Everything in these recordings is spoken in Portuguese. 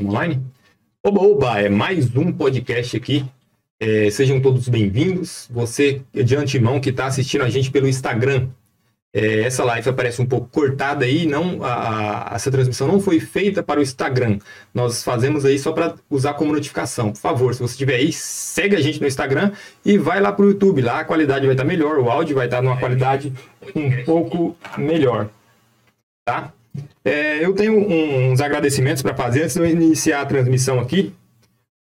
online? Oba, oba, é mais um podcast aqui. É, sejam todos bem-vindos. Você, de antemão, que está assistindo a gente pelo Instagram. É, essa live aparece um pouco cortada aí, não, a, a, essa transmissão não foi feita para o Instagram. Nós fazemos aí só para usar como notificação. Por favor, se você estiver aí, segue a gente no Instagram e vai lá para o YouTube. Lá a qualidade vai estar tá melhor, o áudio vai estar tá numa qualidade um pouco melhor. Tá? É, eu tenho uns agradecimentos para fazer antes de eu iniciar a transmissão aqui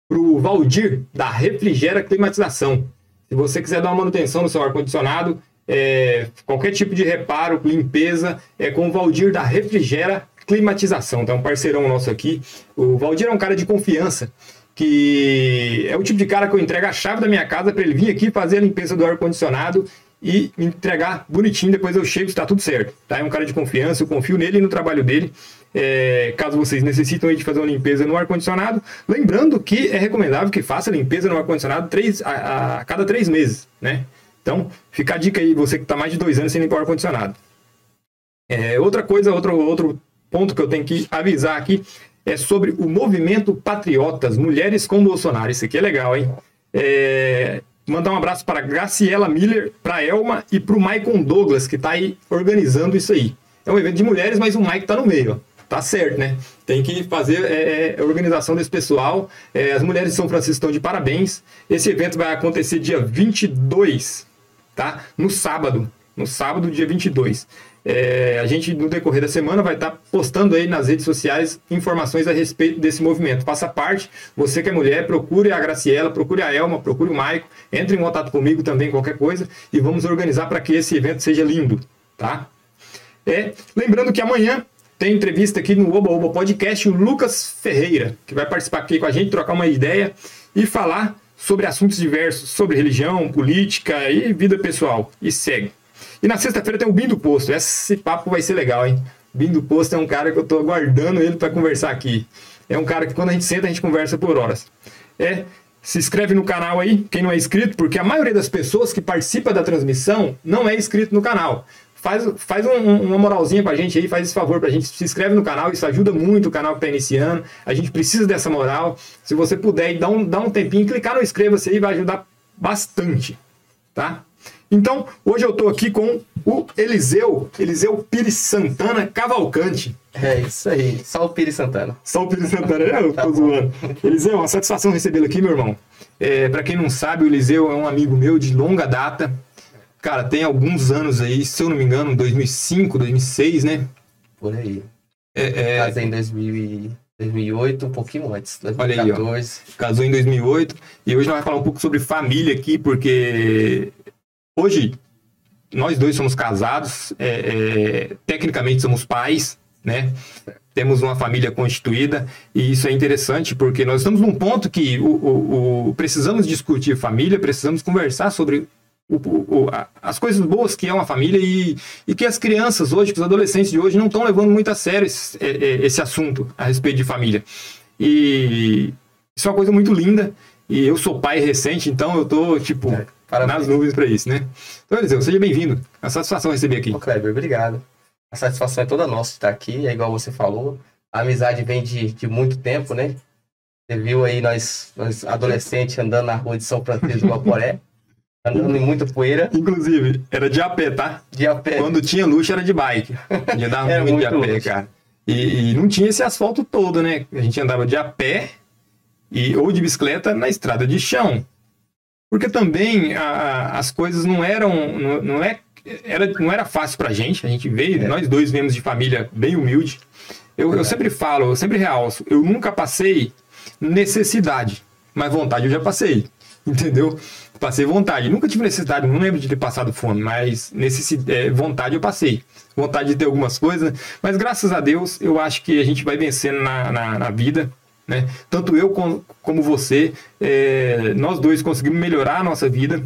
para o Valdir, da Refrigera Climatização. Se você quiser dar uma manutenção no seu ar-condicionado, é, qualquer tipo de reparo, limpeza, é com o Valdir da Refrigera Climatização. Então, é um parceirão nosso aqui. O Valdir é um cara de confiança, que é o tipo de cara que eu entrego a chave da minha casa para ele vir aqui fazer a limpeza do ar-condicionado e entregar bonitinho, depois eu chego, está tudo certo. Tá? É um cara de confiança, eu confio nele e no trabalho dele. É, caso vocês necessitem de fazer uma limpeza no ar-condicionado, lembrando que é recomendável que faça limpeza no ar-condicionado a, a, cada três meses, né? Então, fica a dica aí, você que está mais de dois anos sem limpar o ar-condicionado. É, outra coisa, outro, outro ponto que eu tenho que avisar aqui é sobre o movimento Patriotas Mulheres com Bolsonaro. Isso aqui é legal, hein? É, mandar um abraço para Graciela Miller, para Elma e para o Maicon Douglas, que está aí organizando isso aí. É um evento de mulheres, mas o Mike está no meio. Tá certo, né? Tem que fazer é, é, a organização desse pessoal. É, as mulheres de São Francisco estão de parabéns. Esse evento vai acontecer dia 22, tá? No sábado. No sábado, dia 22. É, a gente, no decorrer da semana, vai estar tá postando aí nas redes sociais informações a respeito desse movimento. Faça parte, você que é mulher, procure a Graciela, procure a Elma, procure o Maico, entre em contato comigo também, qualquer coisa, e vamos organizar para que esse evento seja lindo, tá? É, lembrando que amanhã tem entrevista aqui no Oba Oba Podcast o Lucas Ferreira, que vai participar aqui com a gente, trocar uma ideia e falar sobre assuntos diversos, sobre religião, política e vida pessoal. E segue. E na sexta-feira tem o Bim do Posto. Esse papo vai ser legal, hein? Bim do Posto é um cara que eu tô aguardando ele para conversar aqui. É um cara que quando a gente senta, a gente conversa por horas. É, se inscreve no canal aí, quem não é inscrito, porque a maioria das pessoas que participa da transmissão não é inscrito no canal. Faz, faz um, uma moralzinha pra gente aí, faz esse favor pra gente, se inscreve no canal, isso ajuda muito o canal que tá iniciando. A gente precisa dessa moral. Se você puder, dá um, dá um tempinho, clicar no inscreva-se aí, vai ajudar bastante, tá? Então, hoje eu estou aqui com o Eliseu, Eliseu Pires Santana Cavalcante. É isso aí, só o Pires Santana. Só o Pires Santana, é, eu tô tá zoando. Eliseu, uma satisfação recebê-lo aqui, meu irmão. É, para quem não sabe, o Eliseu é um amigo meu de longa data. Cara, tem alguns anos aí, se eu não me engano, 2005, 2006, né? Por aí. É, é... Casei em 2000 2008, um pouquinho antes, 2014. Olha aí, ó. Casou em 2008. E hoje nós vamos falar um pouco sobre família aqui, porque Hoje, nós dois somos casados, é, é, tecnicamente somos pais, né? Temos uma família constituída e isso é interessante porque nós estamos num ponto que o, o, o precisamos discutir família, precisamos conversar sobre o, as coisas boas que é uma família e, e, que as crianças hoje, que os adolescentes de hoje não estão levando muito a sério esse, é, é, esse assunto a respeito de família. E isso é uma coisa muito linda. E eu sou pai recente, então eu tô, tipo, é. Parabéns. nas nuvens para isso, né? Então, Eliseu, seja bem-vindo. É uma satisfação receber aqui. Ô, Kleber, obrigado. A satisfação é toda nossa de estar aqui, é igual você falou. A amizade vem de, de muito tempo, né? Você viu aí nós, nós adolescentes andando na rua de São Francisco do Guaporé, andando em muita poeira. Inclusive, era de a pé, tá? De a pé. Quando tinha luxo era de bike. Ia dar muito, muito de a pé, luxo. cara. E, e, não tinha esse asfalto todo, né? A gente andava de a pé e, ou de bicicleta na estrada de chão. Porque também a, as coisas não eram. Não, não, é, era, não era fácil pra gente. A gente veio, é. nós dois viemos de família bem humilde. Eu, eu sempre falo, eu sempre realço, eu nunca passei necessidade, mas vontade eu já passei. Entendeu? Passei vontade. Nunca tive necessidade, não lembro de ter passado fome, mas necessidade, é, vontade eu passei. Vontade de ter algumas coisas, mas graças a Deus eu acho que a gente vai vencendo na, na, na vida. Né? Tanto eu como você, é, nós dois conseguimos melhorar a nossa vida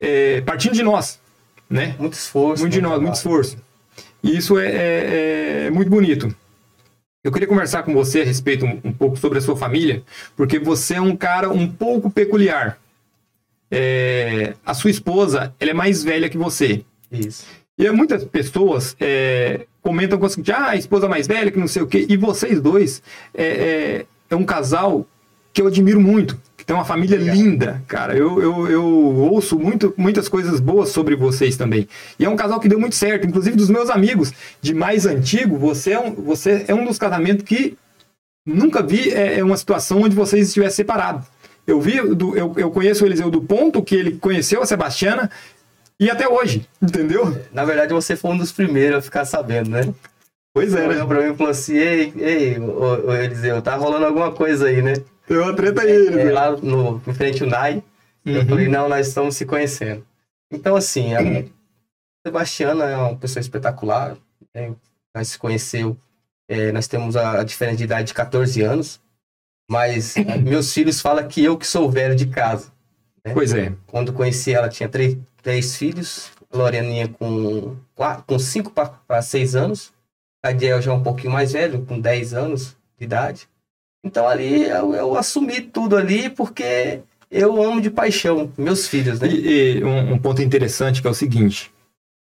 é, partindo de nós. Né? Muito esforço. Muito de nós, muito esforço. E isso é, é, é, muito bonito. Eu queria conversar com você a respeito um, um, pouco sobre a sua família, porque você é um cara um pouco peculiar. É, a sua esposa, ela é mais velha que você. Isso. E muitas pessoas é, comentam com o seguinte, ah, a esposa mais velha, que não sei o quê, e vocês dois é, é é um casal que eu admiro muito, que tem uma família Legal. linda, cara. Eu, eu, eu ouço muito, muitas coisas boas sobre vocês também. E é um casal que deu muito certo. Inclusive, dos meus amigos de mais antigo, você é um, você é um dos casamentos que nunca vi é, é uma situação onde vocês estivessem separados. Eu vi, do, eu, eu conheço o Eliseu do ponto que ele conheceu a Sebastiana e até hoje, entendeu? Na verdade, você foi um dos primeiros a ficar sabendo, né? Pois é, né? pra mim e falou assim, ei, ei, ô, ô, Eliseu, tá rolando alguma coisa aí, né? Deu uma treta aí, é, é, Lá no, em frente ao Nai, uhum. eu falei, não, nós estamos se conhecendo. Então, assim, a Sebastiana é uma pessoa espetacular, né? nós se conheceu, é, nós temos a, a diferença de idade de 14 anos, mas meus filhos falam que eu que sou velho de casa. Né? Pois é. Quando conheci ela, tinha três, três filhos, Loreninha com, quatro, com cinco para seis anos, Cadiel já é um pouquinho mais velho, com 10 anos de idade. Então ali eu, eu, assumi tudo ali porque eu amo de paixão meus filhos, né? E, e um, um, ponto interessante que é o seguinte: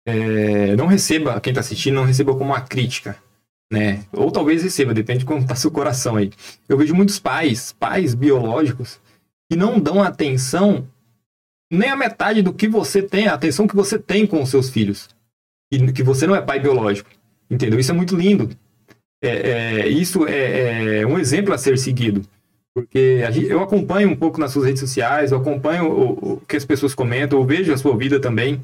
é, não receba, quem está assistindo, não receba como uma crítica, né? Ou talvez receba, depende de como está seu coração aí. Eu vejo muitos pais, pais biológicos, que não dão atenção nem a metade do que você tem, a atenção que você tem com os seus filhos. E que você não é pai biológico. Entendeu? Isso é muito lindo. É, é, isso é, é, um exemplo a ser seguido. Porque gente, eu acompanho um pouco nas suas redes sociais, eu acompanho o, o, que as pessoas comentam, eu vejo a sua vida também.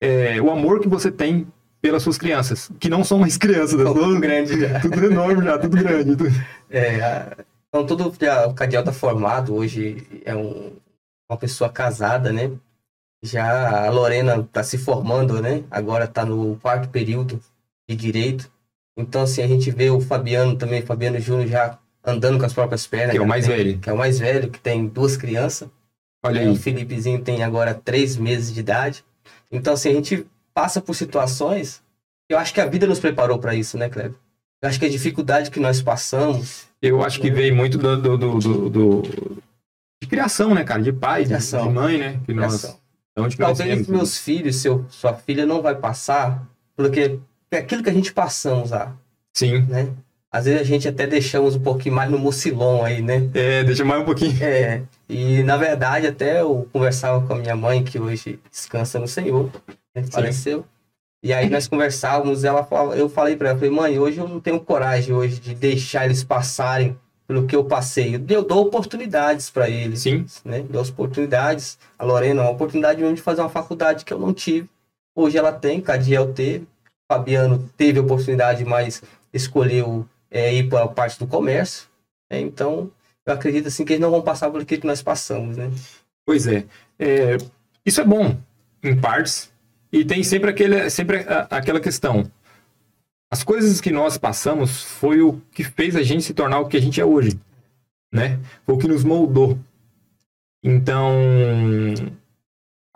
É, o amor que você tem pelas suas crianças, que não são mais crianças, né? tudo grande já. Tudo enorme já, tudo grande. Tudo... É, então tudo já, o Cadiel tá formado, hoje é um, uma pessoa casada, né? Já a Lorena tá se formando, né? Agora tá no quarto período de direito. Então, assim, a gente vê o Fabiano também, Fabiano Júnior já andando com as próprias pernas. Que é o mais tem, velho. Que é o mais velho, que tem duas crianças. Olha aí. O Felipezinho tem agora três meses de idade. Então, assim, a gente passa por situações eu acho que a vida nos preparou para isso, né, Kleber? Eu acho que a dificuldade que nós passamos. Eu acho que veio muito do, do, do, do, de criação, né, cara? De pai, de, de mãe, né? Que nós, Talvez meus filhos, seu, sua filha não vai passar, porque aquilo que a gente passamos lá. Sim. Né? Às vezes a gente até deixamos um pouquinho mais no mucilão aí, né? É, deixa mais um pouquinho. É. E na verdade, até eu conversava com a minha mãe, que hoje descansa no Senhor, né? faleceu. E aí nós conversávamos, ela falava, eu falei para ela, falei, mãe, hoje eu não tenho coragem hoje de deixar eles passarem pelo que eu passei. Eu dou oportunidades para eles. Sim. Né? Dou oportunidades. A Lorena, uma oportunidade mesmo de fazer uma faculdade que eu não tive. Hoje ela tem, Cadiel teve. Fabiano teve a oportunidade, mas escolheu é, ir para a parte do comércio. Né? Então, eu acredito assim que eles não vão passar por aquilo que nós passamos, né? Pois é. é isso é bom, em partes, e tem sempre, aquele, sempre a, aquela questão. As coisas que nós passamos foi o que fez a gente se tornar o que a gente é hoje, né? Foi o que nos moldou. Então,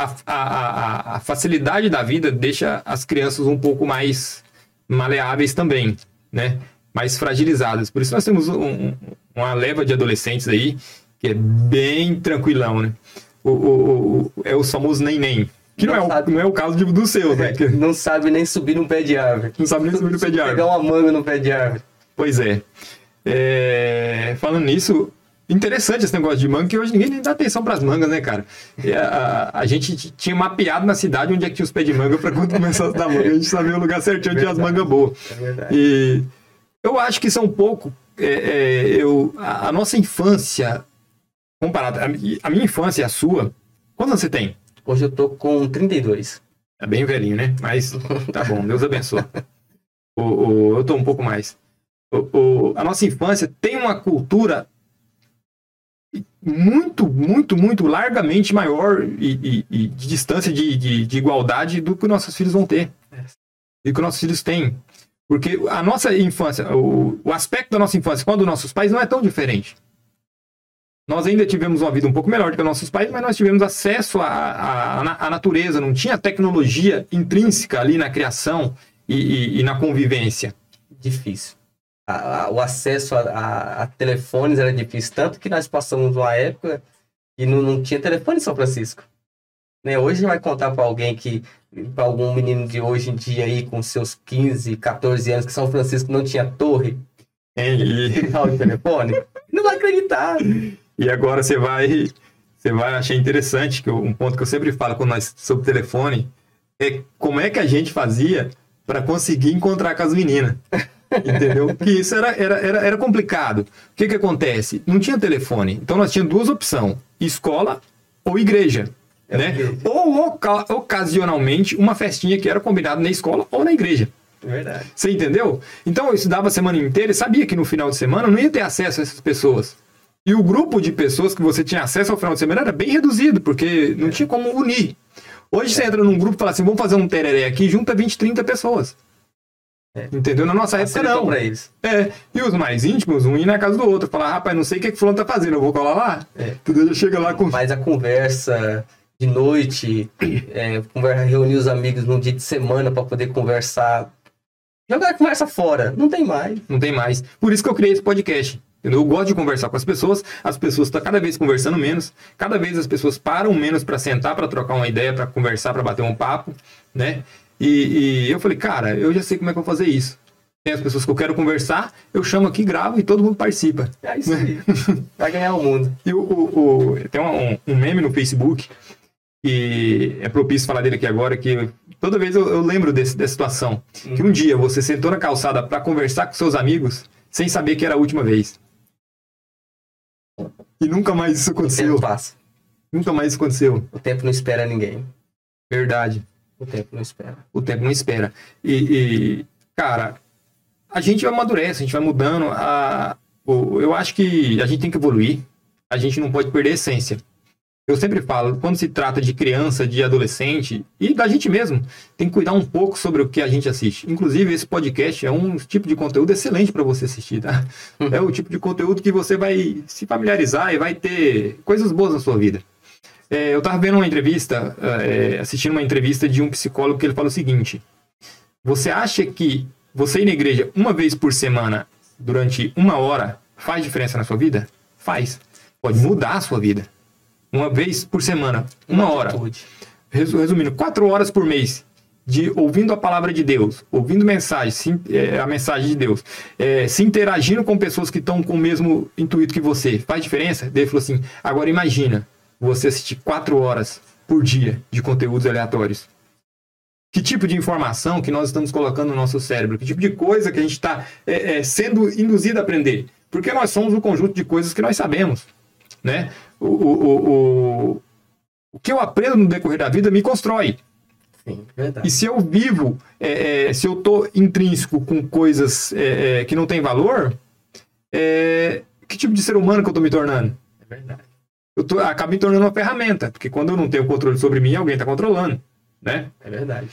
a, a, a, facilidade da vida deixa as crianças um pouco mais maleáveis também, né? Mais fragilizadas. Por isso nós temos um, uma leva de adolescentes aí que é bem tranquilão, né? O, o, o é o famoso nem-nem. Que não, não, é, o, não é o caso de, do seu, né? Não sabe nem subir no pé de árvore. Não sabe nem subir no pé de árvore. Pegar uma manga no pé de árvore. Pois é. é... Falando nisso, Interessante esse negócio de manga, que hoje ninguém nem dá atenção para as mangas, né, cara? A, a, a, gente tinha mapeado na cidade onde é que tinha os pés de manga para quando começasse a dar manga. A gente sabia o lugar certinho onde tinha as mangas boas. É. E eu acho que isso é um pouco. É, é, eu, a, a, nossa infância, comparada. A, minha infância e a sua, quantos anos você tem? Hoje eu tô com 32. É bem velhinho, né? Mas tá bom, Deus abençoe. o, o, eu tô um pouco mais. O, a nossa infância tem uma cultura muito, muito, muito largamente maior e, e, e de distância de, de, de, igualdade do que nossos filhos vão ter. E que nossos filhos têm. Porque a nossa infância, o, o aspecto da nossa infância com o dos nossos pais não é tão diferente. Nós ainda tivemos uma vida um pouco melhor do que nossos pais, mas nós tivemos acesso à, à, à natureza, não tinha tecnologia intrínseca ali na criação e, e na convivência. Difícil a, a, o acesso a, a, telefones era difícil, tanto que nós passamos uma época e não, não tinha telefone em São Francisco. Né? Hoje vai contar para alguém que, para algum menino de hoje em dia aí, com seus 15, 14 anos, que São Francisco não tinha torre e de telefone? não vai acreditar. E agora você vai, você vai achar interessante que eu- um ponto que eu sempre falo quando nós sobre telefone é como é que a gente fazia para conseguir encontrar com as meninas. Entendeu? Porque isso era, era, era, era complicado. O que que acontece? Não tinha telefone. Então nós tínhamos duas opções: escola ou igreja. É, né? igreja. Ou oca- ocasionalmente uma festinha que era combinada na escola ou na igreja. Verdade. Você entendeu? Então eu estudava a semana inteira e sabia que no final de semana eu não ia ter acesso a essas pessoas. E o grupo de pessoas que você tinha acesso ao final de semana era bem reduzido, porque não tinha como unir. Hoje você entra num grupo e fala assim: vamos fazer um tereré aqui, junta 20, 30 pessoas. É. Entendeu? Na nossa época Facilitou não. pra eles. É, e os mais íntimos, um ir na casa do outro, falar, rapaz, não sei o que, que fulano tá fazendo, eu vou colar lá. É. Já chega lá com. Mas a conversa de noite, é, conversa, reunir os amigos num dia de semana para poder conversar. Jogar a conversa fora. Não tem mais. Não tem mais. Por isso que eu criei esse podcast. Eu gosto de conversar com as pessoas, as pessoas estão cada vez conversando menos, cada vez as pessoas param menos para sentar, para trocar uma ideia, para conversar, para bater um papo, né? E, e eu falei, cara, eu já sei como é que eu vou fazer isso. Tem as pessoas que eu quero conversar, eu chamo aqui, gravo e todo mundo participa. É isso aí. Vai ganhar o mundo. E o, o- o- tem um, um meme no Facebook que é propício falar dele aqui agora, que toda vez eu, eu lembro desse, dessa situação. Que um dia você sentou na calçada para conversar com seus amigos sem saber que era a última vez. E nunca mais isso O aconteceu. tempo passa. Nunca mais isso aconteceu. O tempo não espera ninguém. Verdade. O tempo não espera. O tempo não espera. E, e, cara, a gente amadurece, a gente vai mudando. A, eu acho que a gente tem que evoluir. A gente não pode perder a essência. Eu sempre falo, quando se trata de criança, de adolescente e da gente mesmo, tem que cuidar um pouco sobre o que a gente assiste. Inclusive, esse podcast é um tipo de conteúdo excelente para você assistir, tá? É o tipo de conteúdo que você vai se familiarizar e vai ter coisas boas na sua vida. É, eu tava vendo uma entrevista, é, assistindo uma entrevista de um psicólogo que ele fala o seguinte: Você acha que você ir na igreja uma vez por semana durante uma hora faz diferença na sua vida? Faz. Pode mudar a sua vida. Uma vez por semana, uma hora. Resumindo, quatro horas por mês de ouvindo a palavra de Deus, ouvindo mensagem, se- é, a mensagem de Deus, é, se interagindo com pessoas que estão com o mesmo intuito que você, faz diferença? Daí ele falou assim: agora imagina você assistir quatro horas por dia de conteúdos aleatórios. Que tipo de informação que nós estamos colocando no nosso cérebro? Que tipo de coisa que a gente está é, é, sendo induzido a aprender? Porque nós somos um conjunto de coisas que nós sabemos, né? O, o, o, o, o que eu aprendo no decorrer da vida me constrói. Sim, verdade. E se eu vivo, é, é, se eu tô intrínseco com coisas é, é, que não têm valor, é, que tipo de ser humano que eu tô me tornando? É verdade. Eu tô, acabo me tornando uma ferramenta, porque quando eu não tenho controle sobre mim, alguém está controlando, né? É verdade.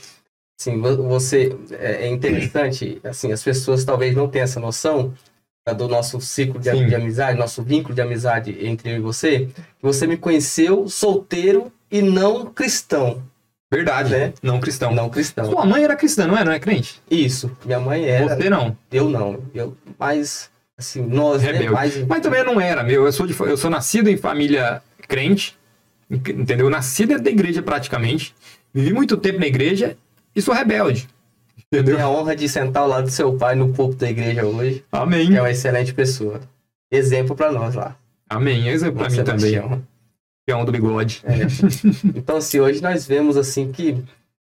Sim, vo- você é é interessante, assim, as pessoas talvez não tenham essa noção tá, do nosso ciclo de, de amizade, nosso vínculo de amizade entre eu e você, que você me conheceu solteiro e não cristão, Verdade, Né? não cristão. não cristão. Sua mãe era cristã, não é? Não é crente? Isso, minha mãe era, Você não. eu não, eu, mas assim, nós, né, Rebelde. mais Mas também eu não era, meu. Eu sou, de, eu sou nascido em família crente, entendeu? Eu nasci dentro da igreja praticamente. Vivi muito tempo na igreja e sou rebelde. Entendeu? tenho a honra de sentar ao lado do seu pai no púlpito da igreja hoje, Amém. que é uma excelente pessoa. Exemplo para nós lá. Amém. Exemplo pra Nossa, mim também. Sebastião. Peão do bigode. É. Então, assim, hoje nós vemos assim que,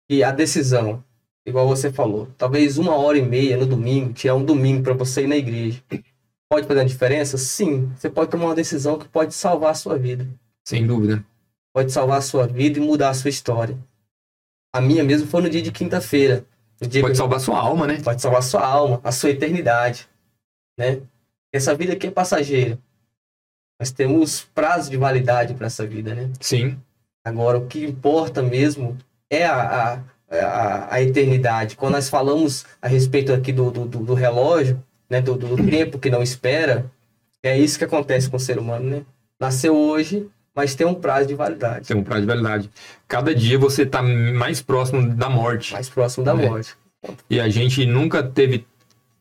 que a decisão, igual você falou, talvez uma hora e meia no domingo, tirar um domingo para você ir na igreja, pode fazer uma diferença? Sim, você pode tomar uma decisão que pode salvar a sua vida. Sem dúvida. Pode salvar a sua vida e mudar a sua história. A minha mesmo foi no dia de quinta-feira. Pode salvar sua alma, né? pode salvar a sua alma, a sua eternidade, né? Essa vida aqui é passageira. Nós temos prazo de validade para essa vida, né? Sim. Agora, o que importa mesmo é a, a, a, a eternidade. Quando nós falamos a respeito aqui do, do- do relógio, né, do, do tempo que não espera, é isso que acontece com o ser humano, né? Nasceu hoje, mas tem um prazo de validade. Tem um prazo de validade. Cada dia você tá mais próximo da morte. Mais próximo da É. morte. E a gente nunca teve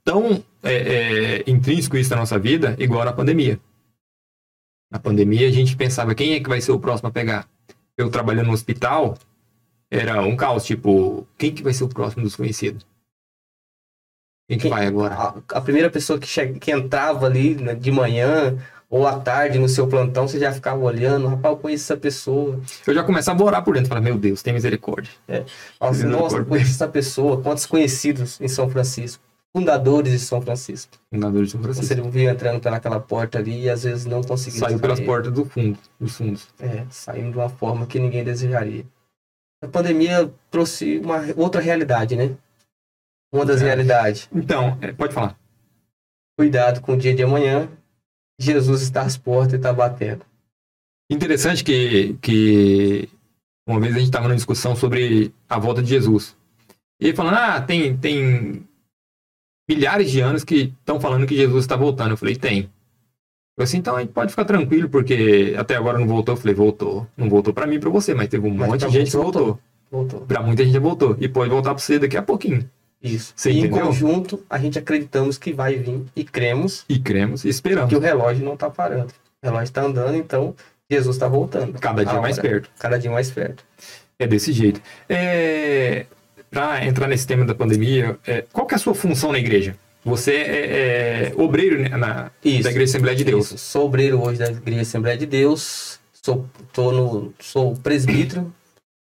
tão é, é, intrínseco isso na nossa vida igual na pandemia. Na pandemia a gente pensava quem é que vai ser o próximo a pegar. Eu trabalhando no hospital era um caos, tipo, quem que vai ser o próximo dos conhecidos? Quem que vai agora? A, a primeira pessoa que, chega, que entrava ali né, de manhã, ou à tarde no seu plantão, você já ficava olhando, rapaz, eu conheço essa pessoa. Eu já começava a orar por dentro, falar, meu Deus, tem misericórdia. É. Assim, nossa, eu conheço essa pessoa, quantos conhecidos em São Francisco, fundadores de São Francisco. Fundadores de São Francisco. Você viu entrando pelaquela porta ali e às vezes não conseguiu. Saiu pelas portas do fundo, dos fundos. É, saindo de uma forma que ninguém desejaria. A pandemia trouxe uma outra realidade, né? Uma das realidades. Então, é, pode falar. Cuidado com o dia de amanhã. Jesus está às portas e está batendo. Interessante que, que uma vez a gente estava numa discussão sobre a volta de Jesus. E ele falando, ah, tem, tem milhares de anos que estão falando que Jesus está voltando. Eu falei, tem. Eu falei assim, então a gente pode ficar tranquilo, porque até agora não voltou. Eu falei, voltou. Não voltou para mim para você, mas teve um Mas monte de gente que você voltou. voltou. Voltou. Para muita gente voltou. E pode voltar para você daqui a pouquinho. Isso. Você e em entendeu? conjunto, a gente acreditamos que vai vir e cremos E cremos e esperamos. que o relógio não está parando. O relógio está andando, então Jesus está voltando. Cada dia A mais hora. perto. Cada dia mais perto. É desse jeito. É, para entrar nesse tema da pandemia, é, qual que é a sua função na igreja? Você é, é obreiro né, na, Isso. da Igreja Assembleia de Deus. Isso. Sou obreiro hoje da Igreja Assembleia de Deus. Sou, tô no, sou presbítero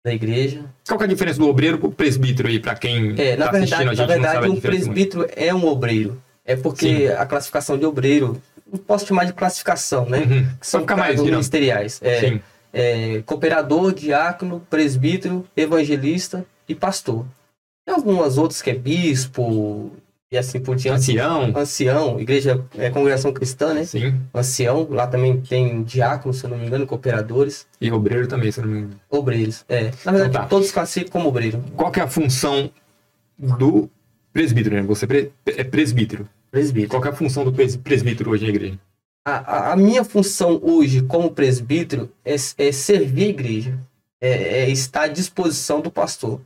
da igreja. Qual que é a diferença do obreiro pro presbítero aí, para quem É, na tá assistindo verdade, a na gente sabe verdade muito. presbítero é um obreiro. É porque a classificação de obreiro, não posso chamar de classificação, né? Uhum. Que são mais cargos dinâmico. ministeriais. É, Sim. é, cooperador, diácono, presbítero, evangelista e pastor. Tem algumas outras que é bispo e assim por diante. Ancião. Ancião, igreja, é, congregação cristã, né? Sim. Ancião, lá também tem diácono, se eu não me engano, cooperadores, E obreiro também, se eu não me engano. obreiros. É, na verdade, Então tá. todos classificam como obreiro. Qual que é a função do presbítero, né? Você é presbítero. Presbítero. Qual que é a função do pres- presbítero hoje na igreja? A, a- a minha função hoje como presbítero é, é servir a igreja, é, é estar à disposição do pastor,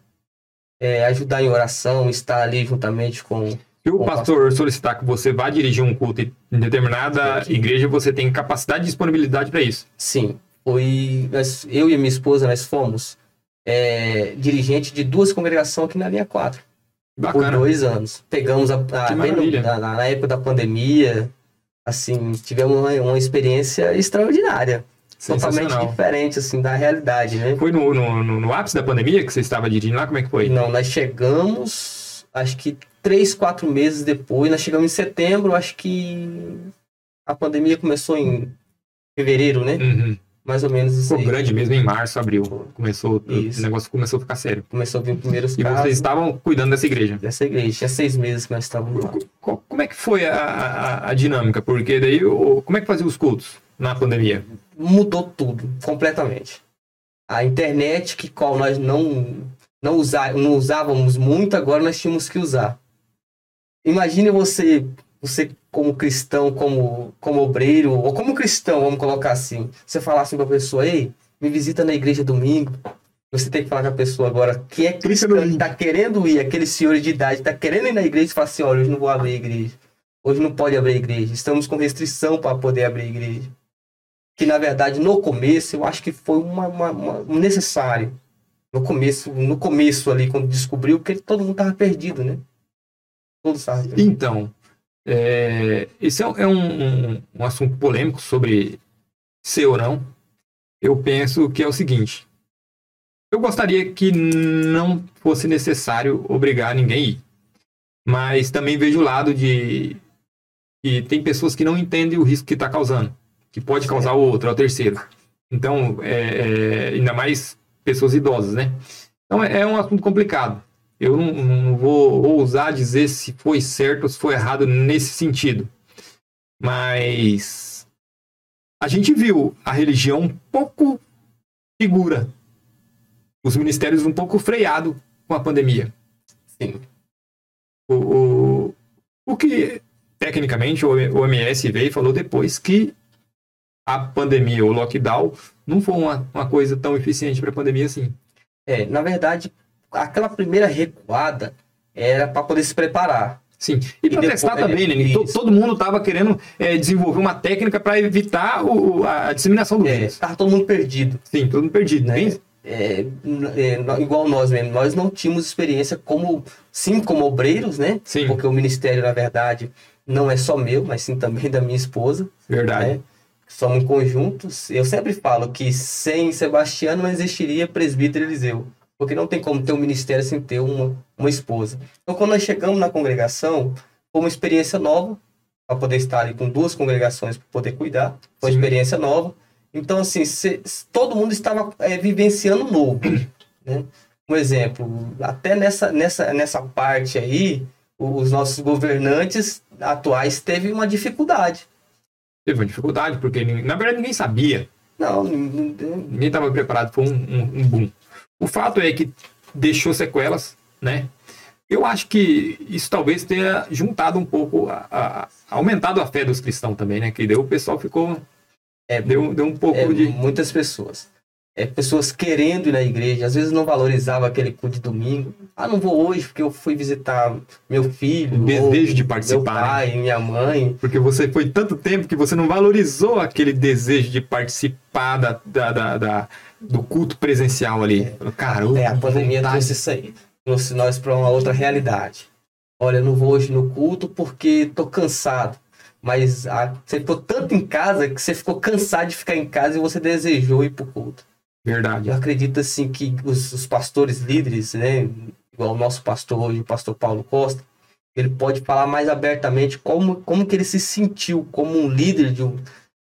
é ajudar em oração, estar ali juntamente com. Se o pastor solicitar que você vá dirigir um culto em determinada igreja, você tem capacidade e disponibilidade para isso. Sim, foi. nós- eu e minha esposa, nós fomos é, dirigente de duas congregações aqui na linha 4. por Bacana. dois anos. Pegamos a, a- no- na, na- época da pandemia, assim, tivemos uma, uma experiência extraordinária. Totalmente diferente, assim, da realidade, né? Foi no, no, no- no ápice da pandemia que você estava dirigindo lá? Como é que foi? Não, nós chegamos, acho que três, quatro meses depois, nós chegamos em setembro, acho que a pandemia começou em fevereiro, né? Uhum. Mais ou menos isso Ficou aí. grande mesmo em março, abril. Começou, Isso. o negócio começou a ficar sério. Começou a vir os primeiros E casos vocês estavam cuidando dessa igreja. dessa igreja. Tinha seis meses que nós estávamos lá. Co- Como é que foi a, a- a dinâmica? Porque daí, como é que fazia os cultos na pandemia? mudou tudo completamente. A internet, que qual nós não não, não usávamos muito, agora nós tínhamos que usar. Imagine você, você como cristão, como, como obreiro, ou como cristão, vamos colocar assim. Você falar assim para a pessoa, ei, me visita na igreja domingo. Você tem que falar com a pessoa agora que é cristã, que está querendo ir, aquele senhor de idade, está querendo ir na igreja e fala assim, olha, hoje não vou abrir a igreja. Hoje não pode abrir a igreja. Estamos com restrição para poder abrir a igreja que na verdade no começo eu acho que foi uma, uma- uma- um necessário. No começo, no começo ali, quando descobriu que todo mundo tava perdido, né? Todos estavam perdidos. Então, é, esse é, um- é um, um- um assunto polêmico sobre ser ou não. Eu penso que é o seguinte. Eu gostaria que não fosse necessário obrigar ninguém a ir. Mas também vejo o lado de que tem pessoas que não entendem o risco que está causando. Que pode causar o outro, ao terceiro. Então, é, é, ainda mais pessoas idosas, né? Então, é, é um assunto complicado. Eu não, não vou ousar dizer se foi certo ou se foi errado nesse sentido. Mas a gente viu a religião um pouco segura. Os ministérios um pouco freado com a pandemia. Sim. O, o, o que, tecnicamente, o OMS veio e falou depois que a pandemia, o lockdown, não foi uma, uma coisa tão eficiente para a pandemia assim. É, na verdade, aquela primeira recuada era para poder se preparar. Sim, e para depois- testar também, né? To- Isso. Todo mundo estava querendo é, desenvolver uma técnica para evitar o- a disseminação do É, vírus. tava todo mundo perdido. Sim, todo mundo perdido, Né? né? É, é, igual nós mesmo, nós não tínhamos experiência como, sim, como obreiros, né? Sim, Porque o ministério, na verdade, não é só meu, mas sim também da minha esposa. verdade. né? somos conjuntos. Eu sempre falo que sem Sebastiano não existiria presbítero Eliseu. Porque não tem como ter um ministério sem ter uma, uma esposa. Então, quando nós chegamos na congregação, foi uma experiência nova, para poder estar ali com duas congregações para poder cuidar. Foi uma experiência nova. Então, assim, se, todo mundo estava é, vivenciando novo. Né? Um exemplo, até nessa, nessa, nessa parte aí, os nossos governantes atuais teve uma dificuldade. Teve uma dificuldade, porque na verdade ninguém sabia. Não, ninguém estava preparado para um, um, um boom. O fato é que deixou sequelas, né? Eu acho que isso talvez tenha juntado um pouco, a, a, aumentado a fé dos cristãos também, né? Que deu, o pessoal ficou. É, deu, deu um pouco é, de. Muitas pessoas. É, pessoas querendo ir na igreja, às vezes não valorizava aquele culto de domingo. Ah, não vou hoje porque eu fui visitar meu filho. Desejo de participar. Meu pai, né? minha mãe. Porque você foi tanto tempo que você não valorizou aquele desejo de participar da, da, da, da do culto presencial ali. É, Caramba. É, a pandemia vontade. trouxe isso aí trouxe nós para uma outra realidade. Olha, eu não vou hoje no culto porque tô cansado. Mas a, você ficou tanto em casa que você ficou cansado de ficar em casa e você desejou ir para o culto. Verdade. Eu acredito assim que os, os, pastores líderes, né, igual o nosso pastor hoje, o pastor Paulo Costa, ele pode falar mais abertamente como, como que ele se sentiu como um líder de, um,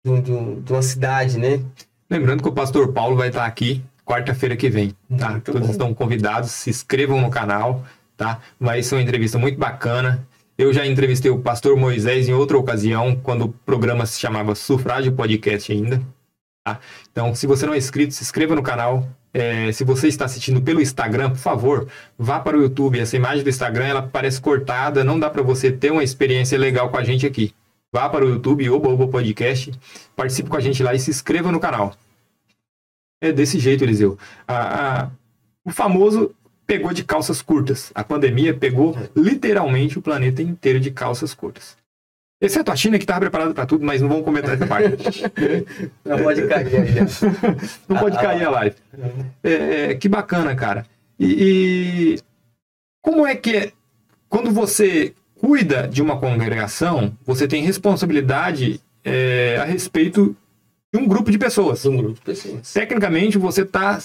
de, um, de, um, uma cidade, né? Lembrando que o pastor Paulo vai estar aqui quarta-feira que vem, tá? Muito Todos bom. estão convidados, se inscrevam no canal, tá? Vai ser uma entrevista muito bacana. Eu já entrevistei o pastor Moisés em outra ocasião, quando o programa se chamava Sufrágio Podcast ainda. Tá? Então, se você não é inscrito, se inscreva no canal. É, se você está assistindo pelo Instagram, por favor, vá para o YouTube. Essa imagem do Instagram ela parece cortada, não dá para você ter uma experiência legal com a gente aqui. Vá para o YouTube, Oba Oba Podcast, participe com a gente lá e se inscreva no canal. É desse jeito, Eliseu. A, a, o famoso pegou de calças curtas. A pandemia pegou literalmente o planeta inteiro de calças curtas. Exceto a China, que estava preparada para tudo, mas não vamos comentar essa parte. não pode cair. não pode cair a live. É, que bacana, cara. E, e, como é que é? Quando você cuida de uma congregação, você tem responsabilidade é, a respeito de um grupo de pessoas. Um grupo de pessoas. Tecnicamente, você está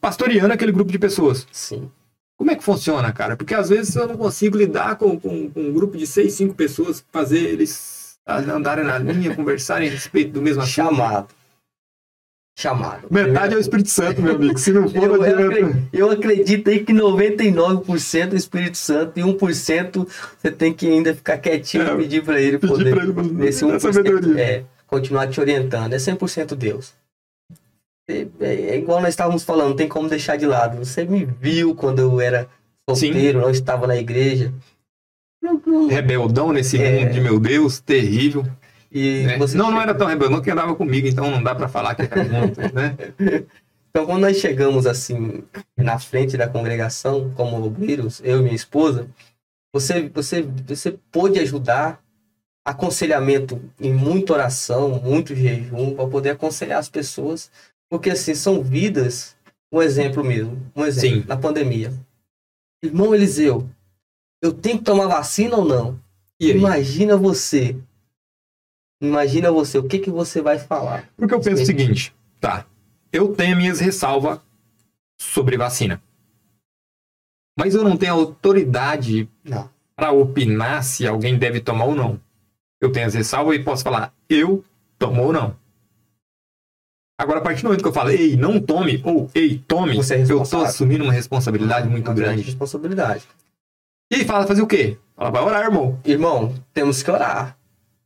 pastoreando aquele grupo de pessoas. Sim. Como é que funciona, cara? Porque às vezes eu não consigo lidar com, com, com um grupo de seis, cinco pessoas, fazer eles andarem na linha, conversarem a respeito do mesmo assunto. Chamado. Chamado. Metade é o Espírito Santo, meu amigo. Se não for, eu, eu, acredito, eu acredito aí que 99% é o Espírito Santo e 1% você tem que ainda ficar quietinho é, e pedir para ele pedir poder. Pra ele, nesse 1%, é, continuar te orientando. É 100% Deus. É, é, igual nós estávamos falando, não tem como deixar de lado. Você me viu quando eu era solteiro, Sim. não estava na igreja. Rebeldão nesse é... mundo de meu Deus, terrível. E né? Não, não era tão rebeldão que andava comigo, então não dá para falar que era junto, né? Então, quando nós chegamos assim na frente da congregação, como obreiros, eu e minha esposa, você, você, você pôde ajudar aconselhamento em muita oração, muito jejum, para poder aconselhar as pessoas, porque assim, são vidas, um exemplo mesmo, um exemplo, Sim. na pandemia. Irmão Eliseu, eu tenho que tomar vacina ou não? Imagina você. Imagina você, o que, que você vai falar? Porque eu penso o seguinte, tá, eu tenho minhas ressalvas sobre vacina. Mas eu não tenho autoridade para opinar se alguém deve tomar ou não eu tenho as ressalvas e posso falar, eu tomo ou não. Agora, a partir do momento que eu falo, ei, não tome, ou ei, tome, Você é eu estou assumindo uma responsabilidade muito uma grande. responsabilidade. E aí fala, fazer o quê? Fala, vai orar, irmão. Irmão, temos que orar.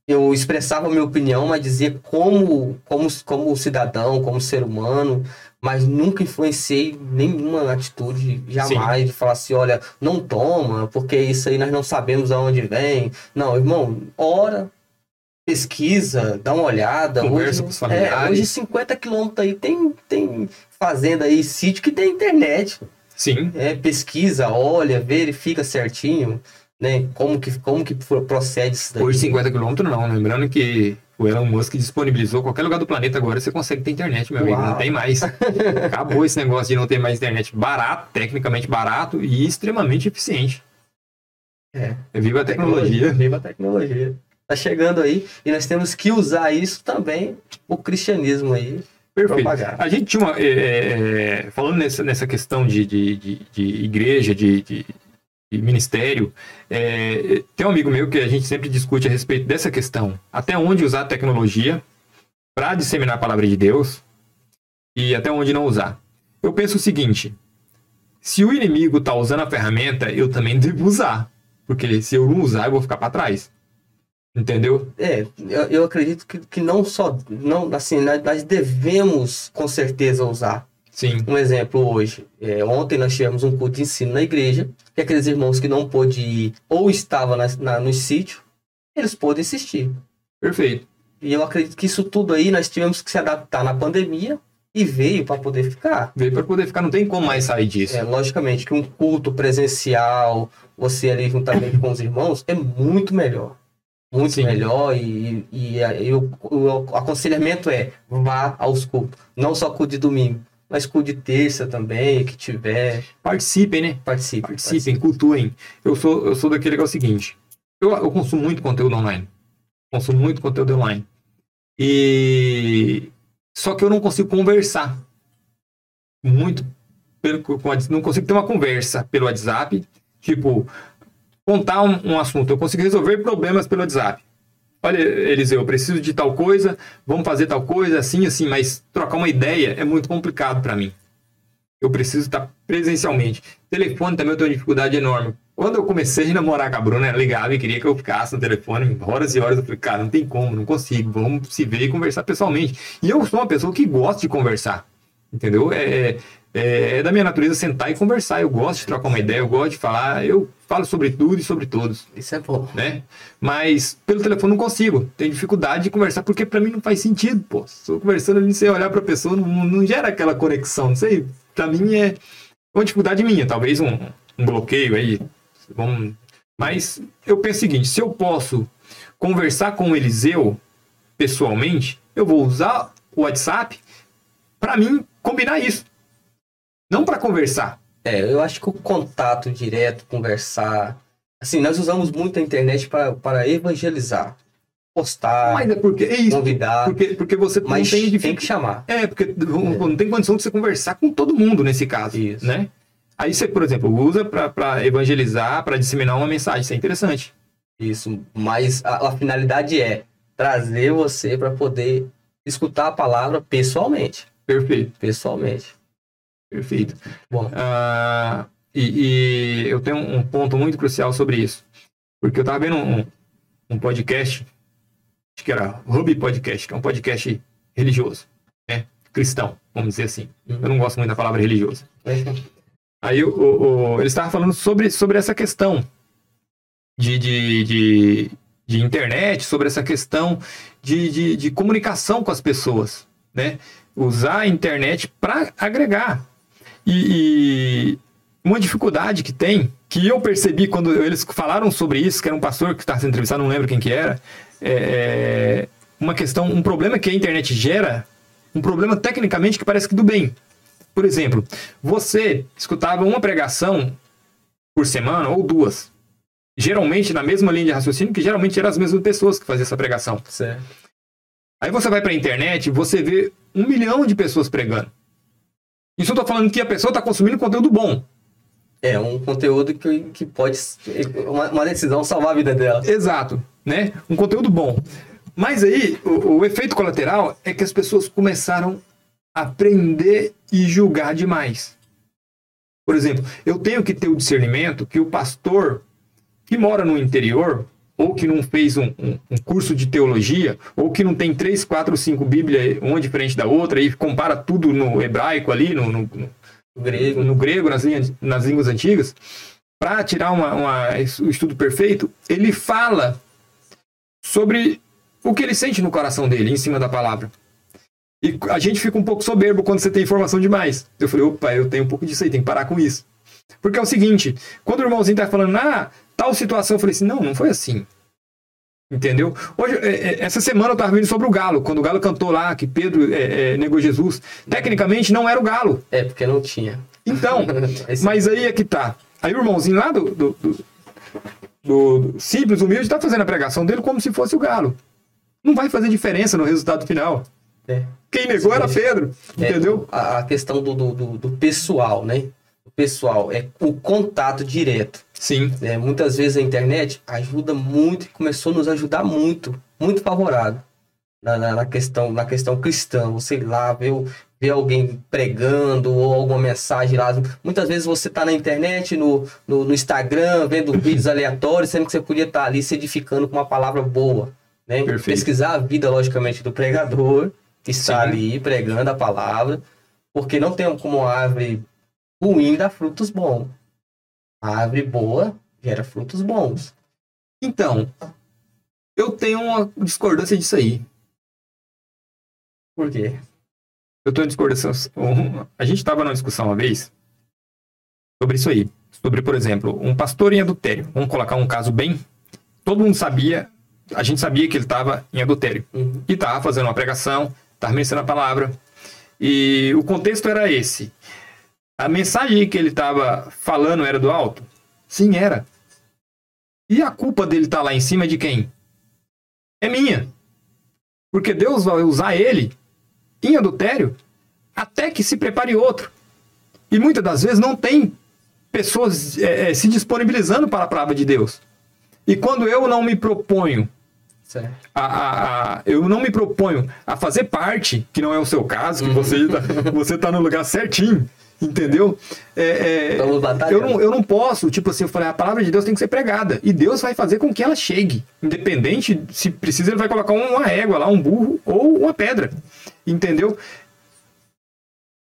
Eu expressava a minha opinião, mas dizia como, como, como cidadão, como ser humano, mas nunca influenciei nenhuma atitude, jamais, Sim. de falar assim, olha, não toma, porque isso aí nós não sabemos aonde vem. Não, irmão, ora, pesquisa, dá uma olhada. Conversa hoje, com os familiares. É, hoje 50 quilômetros aí tem, tem fazenda aí, sítio que tem internet. Sim. É, pesquisa, olha, verifica certinho, né, como que, como que procede isso daí. Hoje 50 quilômetros não, lembrando que o Elon Musk disponibilizou qualquer lugar do planeta agora você consegue ter internet, meu Uau. amigo. Não tem mais. Acabou esse negócio de não ter mais internet barato, tecnicamente barato e extremamente eficiente. É. Viva a tecnologia. Viva a tecnologia. Tá chegando aí e nós temos que usar isso também, o cristianismo aí. Perfeito. propagar. A gente tinha uma. é, é, é, falando nessa, nessa questão de, de, de, de igreja, de, de- de ministério, é, tem um amigo meu que a gente sempre discute a respeito dessa questão. Até onde usar a tecnologia para disseminar a palavra de Deus e até onde não usar. Eu penso o seguinte: se o inimigo está usando a ferramenta, eu também devo usar. Porque se eu não usar, eu vou ficar para trás. Entendeu? É, eu, eu acredito que, que não só, não, assim, nós, devemos com certeza usar. Sim. Um exemplo hoje, é, ontem nós tivemos um culto de ensino na igreja, e aqueles irmãos que não pôde ir ou estavam na, na, no sítio, eles podem assistir. Perfeito. E eu acredito que isso tudo aí nós tivemos que se adaptar na pandemia e veio para poder ficar. Veio para poder ficar, não tem como mais sair disso. É, logicamente que um culto presencial, você ali juntamente com os irmãos, é muito melhor. Muito Sim. melhor e, e, aí o, o aconselhamento é vá aos cultos. Não só culto de domingo, mas culto de terça também, que tiver, Participem, né? participe. Participem, cultuem. Eu sou, eu sou daquele que é o seguinte: eu, eu consumo muito conteúdo online. Consumo muito conteúdo online. E. Só que eu não consigo conversar. Muito. Pelo, não consigo ter uma conversa pelo WhatsApp. Tipo, contar um, um assunto. Eu consigo resolver problemas pelo WhatsApp. Olha, Eliseu, eu preciso de tal coisa, vamos fazer tal coisa, assim, assim, mas trocar uma ideia é muito complicado para mim. Eu preciso estar presencialmente. Telefone também eu tenho uma dificuldade enorme. Quando eu comecei a namorar com a Bruna, ela ligava e queria que eu ficasse no telefone horas e horas. Eu falei, cara, não tem como, não consigo. Vamos se ver e conversar pessoalmente. E eu sou uma pessoa que gosta de conversar. Entendeu? É, é, é da minha natureza sentar e conversar. Eu gosto de trocar uma ideia, eu gosto de falar. Eu falo sobre tudo e sobre todos Isso é bom. né? Mas pelo telefone não consigo. Tenho dificuldade de conversar porque pra mim não faz sentido, pô. Estou conversando ali, você olhar pra pessoa, não, não gera aquela conexão. Não sei, pra mim é uma dificuldade minha, talvez um, um bloqueio aí. Vamos... Mas eu penso o seguinte: se eu posso conversar com o Eliseu pessoalmente, eu vou usar o WhatsApp pra mim combinar isso. Não pra conversar. É, eu acho que o contato direto, conversar. Assim, nós usamos muito a internet para, para evangelizar, postar, Mas é porque é isso. convidar, Porque, porque você mas não tem tem, que chamar. É, porque não, não tem condição de você conversar com todo mundo nesse caso, Isso. né? Aí você, por exemplo, usa para evangelizar, para disseminar uma mensagem. Isso é interessante. Isso, mas a, a finalidade é trazer você para poder escutar a palavra pessoalmente. Perfeito, Pessoalmente. Perfeito. Bom, Ah, e, e eu tenho um ponto muito crucial sobre isso. Porque eu estava vendo um, um podcast, acho que era Ruby Podcast, que é um podcast religioso, né? Cristão, vamos dizer assim. Eu não gosto muito da palavra religioso. Aí o, o- o- ele estava falando sobre, sobre essa questão de, de, de, de internet, sobre essa questão de, de, de comunicação com as pessoas, né? Usar a internet para agregar. E, e uma dificuldade que tem, que eu percebi quando eles falaram sobre isso, que era um pastor que estava sendo entrevistado, não lembro quem que era, é uma questão, um problema que a internet gera, um problema tecnicamente que parece que do bem. Por exemplo, você escutava uma pregação por semana ou duas. Geralmente na mesma linha de raciocínio, que geralmente eram as mesmas pessoas que faziam essa pregação. certo. Aí você vai para a internet e você vê um milhão de pessoas pregando. Isso eu tô falando que a pessoa está consumindo conteúdo bom. É um conteúdo que, que pode, uma, uma decisão salvar a vida dela. Exato, né? Um conteúdo bom. Mas aí, o, o efeito colateral é que as pessoas começaram a aprender e julgar demais. Por exemplo, eu tenho que ter o discernimento que o pastor que mora no interior, ou que não fez um, um- um curso de teologia, ou que não tem três, quatro, cinco Bíblias, uma diferente da outra, e compara tudo no hebraico ali, no, no- no- grego. no grego, nas, nas línguas antigas, para tirar uma, uma- o estudo perfeito, ele fala sobre o que ele sente no coração dele, em cima da palavra. E a gente fica um pouco soberbo quando você tem informação demais. Eu falei, opa, eu tenho um pouco disso aí, tem que parar com isso. Porque é o seguinte, quando o irmãozinho tá falando, ah, tal situação, eu falei assim, não, não foi assim. Entendeu? Hoje, é, é, essa semana eu tava vendo sobre o Galo, quando o Galo cantou lá que Pedro é, é, negou Jesus. Tecnicamente não era o Galo. É, porque não tinha. Então, mas aí é que tá. Aí o irmãozinho lá do, do, do, do, simples, humilde, está fazendo a pregação dele como se fosse o galo. Não vai fazer diferença no resultado final. É. Quem negou era Pedro, É, entendeu? a, a questão do, do, do- do pessoal, né? O pessoal é o contato direto. Sim, É, muitas vezes a internet ajuda muito, começou a nos ajudar muito, muito favorável na, na, na questão, na questão cristã. Você ir lá ver, ver alguém pregando ou alguma mensagem lá. Muitas vezes você está na internet, no, no, no Instagram, vendo vídeos aleatórios, sendo que você podia estar ali se edificando com uma palavra boa. Né? Perfeito. Pesquisar a vida, logicamente, do pregador, que está Sim. ali pregando a palavra, porque não tem como árvore ruim dar frutos bons. A árvore boa gera frutos bons. Então, eu tenho uma discordância disso aí. Por quê? Eu tenho uma discordância. A gente estava numa discussão uma vez sobre isso aí. Sobre, por exemplo, um pastor em adultério. Vamos colocar um caso bem. Todo mundo sabia, a gente sabia que ele estava em adultério. Uhum. E estava fazendo uma pregação, estava mencionando a palavra. E o contexto era esse. A mensagem que ele estava falando era do alto? Sim, era. E a culpa dele estar lá em cima é de quem? É minha. Porque Deus vai usar ele em adultério até que se prepare outro. E muitas das vezes não tem pessoas é, é, se disponibilizando para a palavra de Deus. E quando eu não me proponho a, a- a- eu não me proponho a fazer parte, que não é o seu caso, que você tá, você tá no lugar certinho, entendeu? É, é, eu, não, eu não posso, tipo assim, eu falei, a palavra de Deus tem que ser pregada. E Deus vai fazer com que ela chegue. Independente, se precisa, ele vai colocar uma égua lá, um burro ou uma pedra. Entendeu?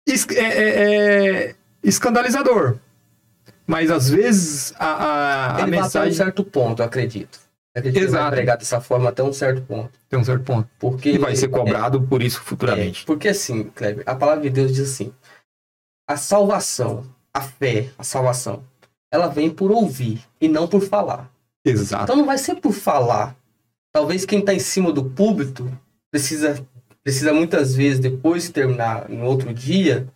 Es- é- é- é escandalizador. Mas às vezes a, a, a vai até um mensagem certo ponto, eu acredito. Eu acredito que ele vai Exato. pregar dessa forma até um certo ponto. tem um certo ponto. Porque E vai ser é, cobrado por isso futuramente. Porque assim, Kleber, a palavra de Deus diz assim: a salvação, a fé, a salvação, ela vem por ouvir e não por falar. Exato. Então não vai ser por falar. Talvez quem está em cima do púlpito precisa, precisa muitas vezes, depois de terminar no outro dia,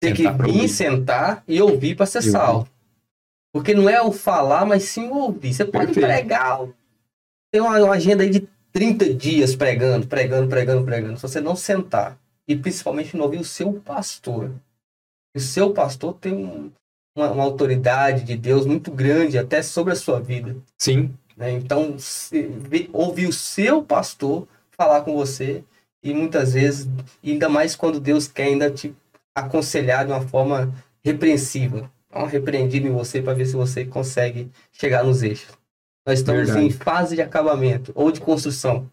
ter que Sentar pra vir sentar e ouvir para ser salvo. Porque não é o falar, mas sim o ouvir. Você pode Perfeito. pregar. Tem uma, uma agenda aí de 30 dias pregando, pregando, pregando, pregando. Se você não sentar e principalmente não ouvir o seu pastor. O seu pastor tem um- uma, uma autoridade de Deus muito grande até sobre a sua vida. Sim, né? Então, se- ouvir o seu pastor falar com você e muitas vezes, ainda mais quando Deus quer ainda te aconselhar de uma forma repreensiva. Dá uma repreendida em você para ver se você consegue chegar nos eixos. Nós estamos Verdade. em fase de acabamento ou de construção.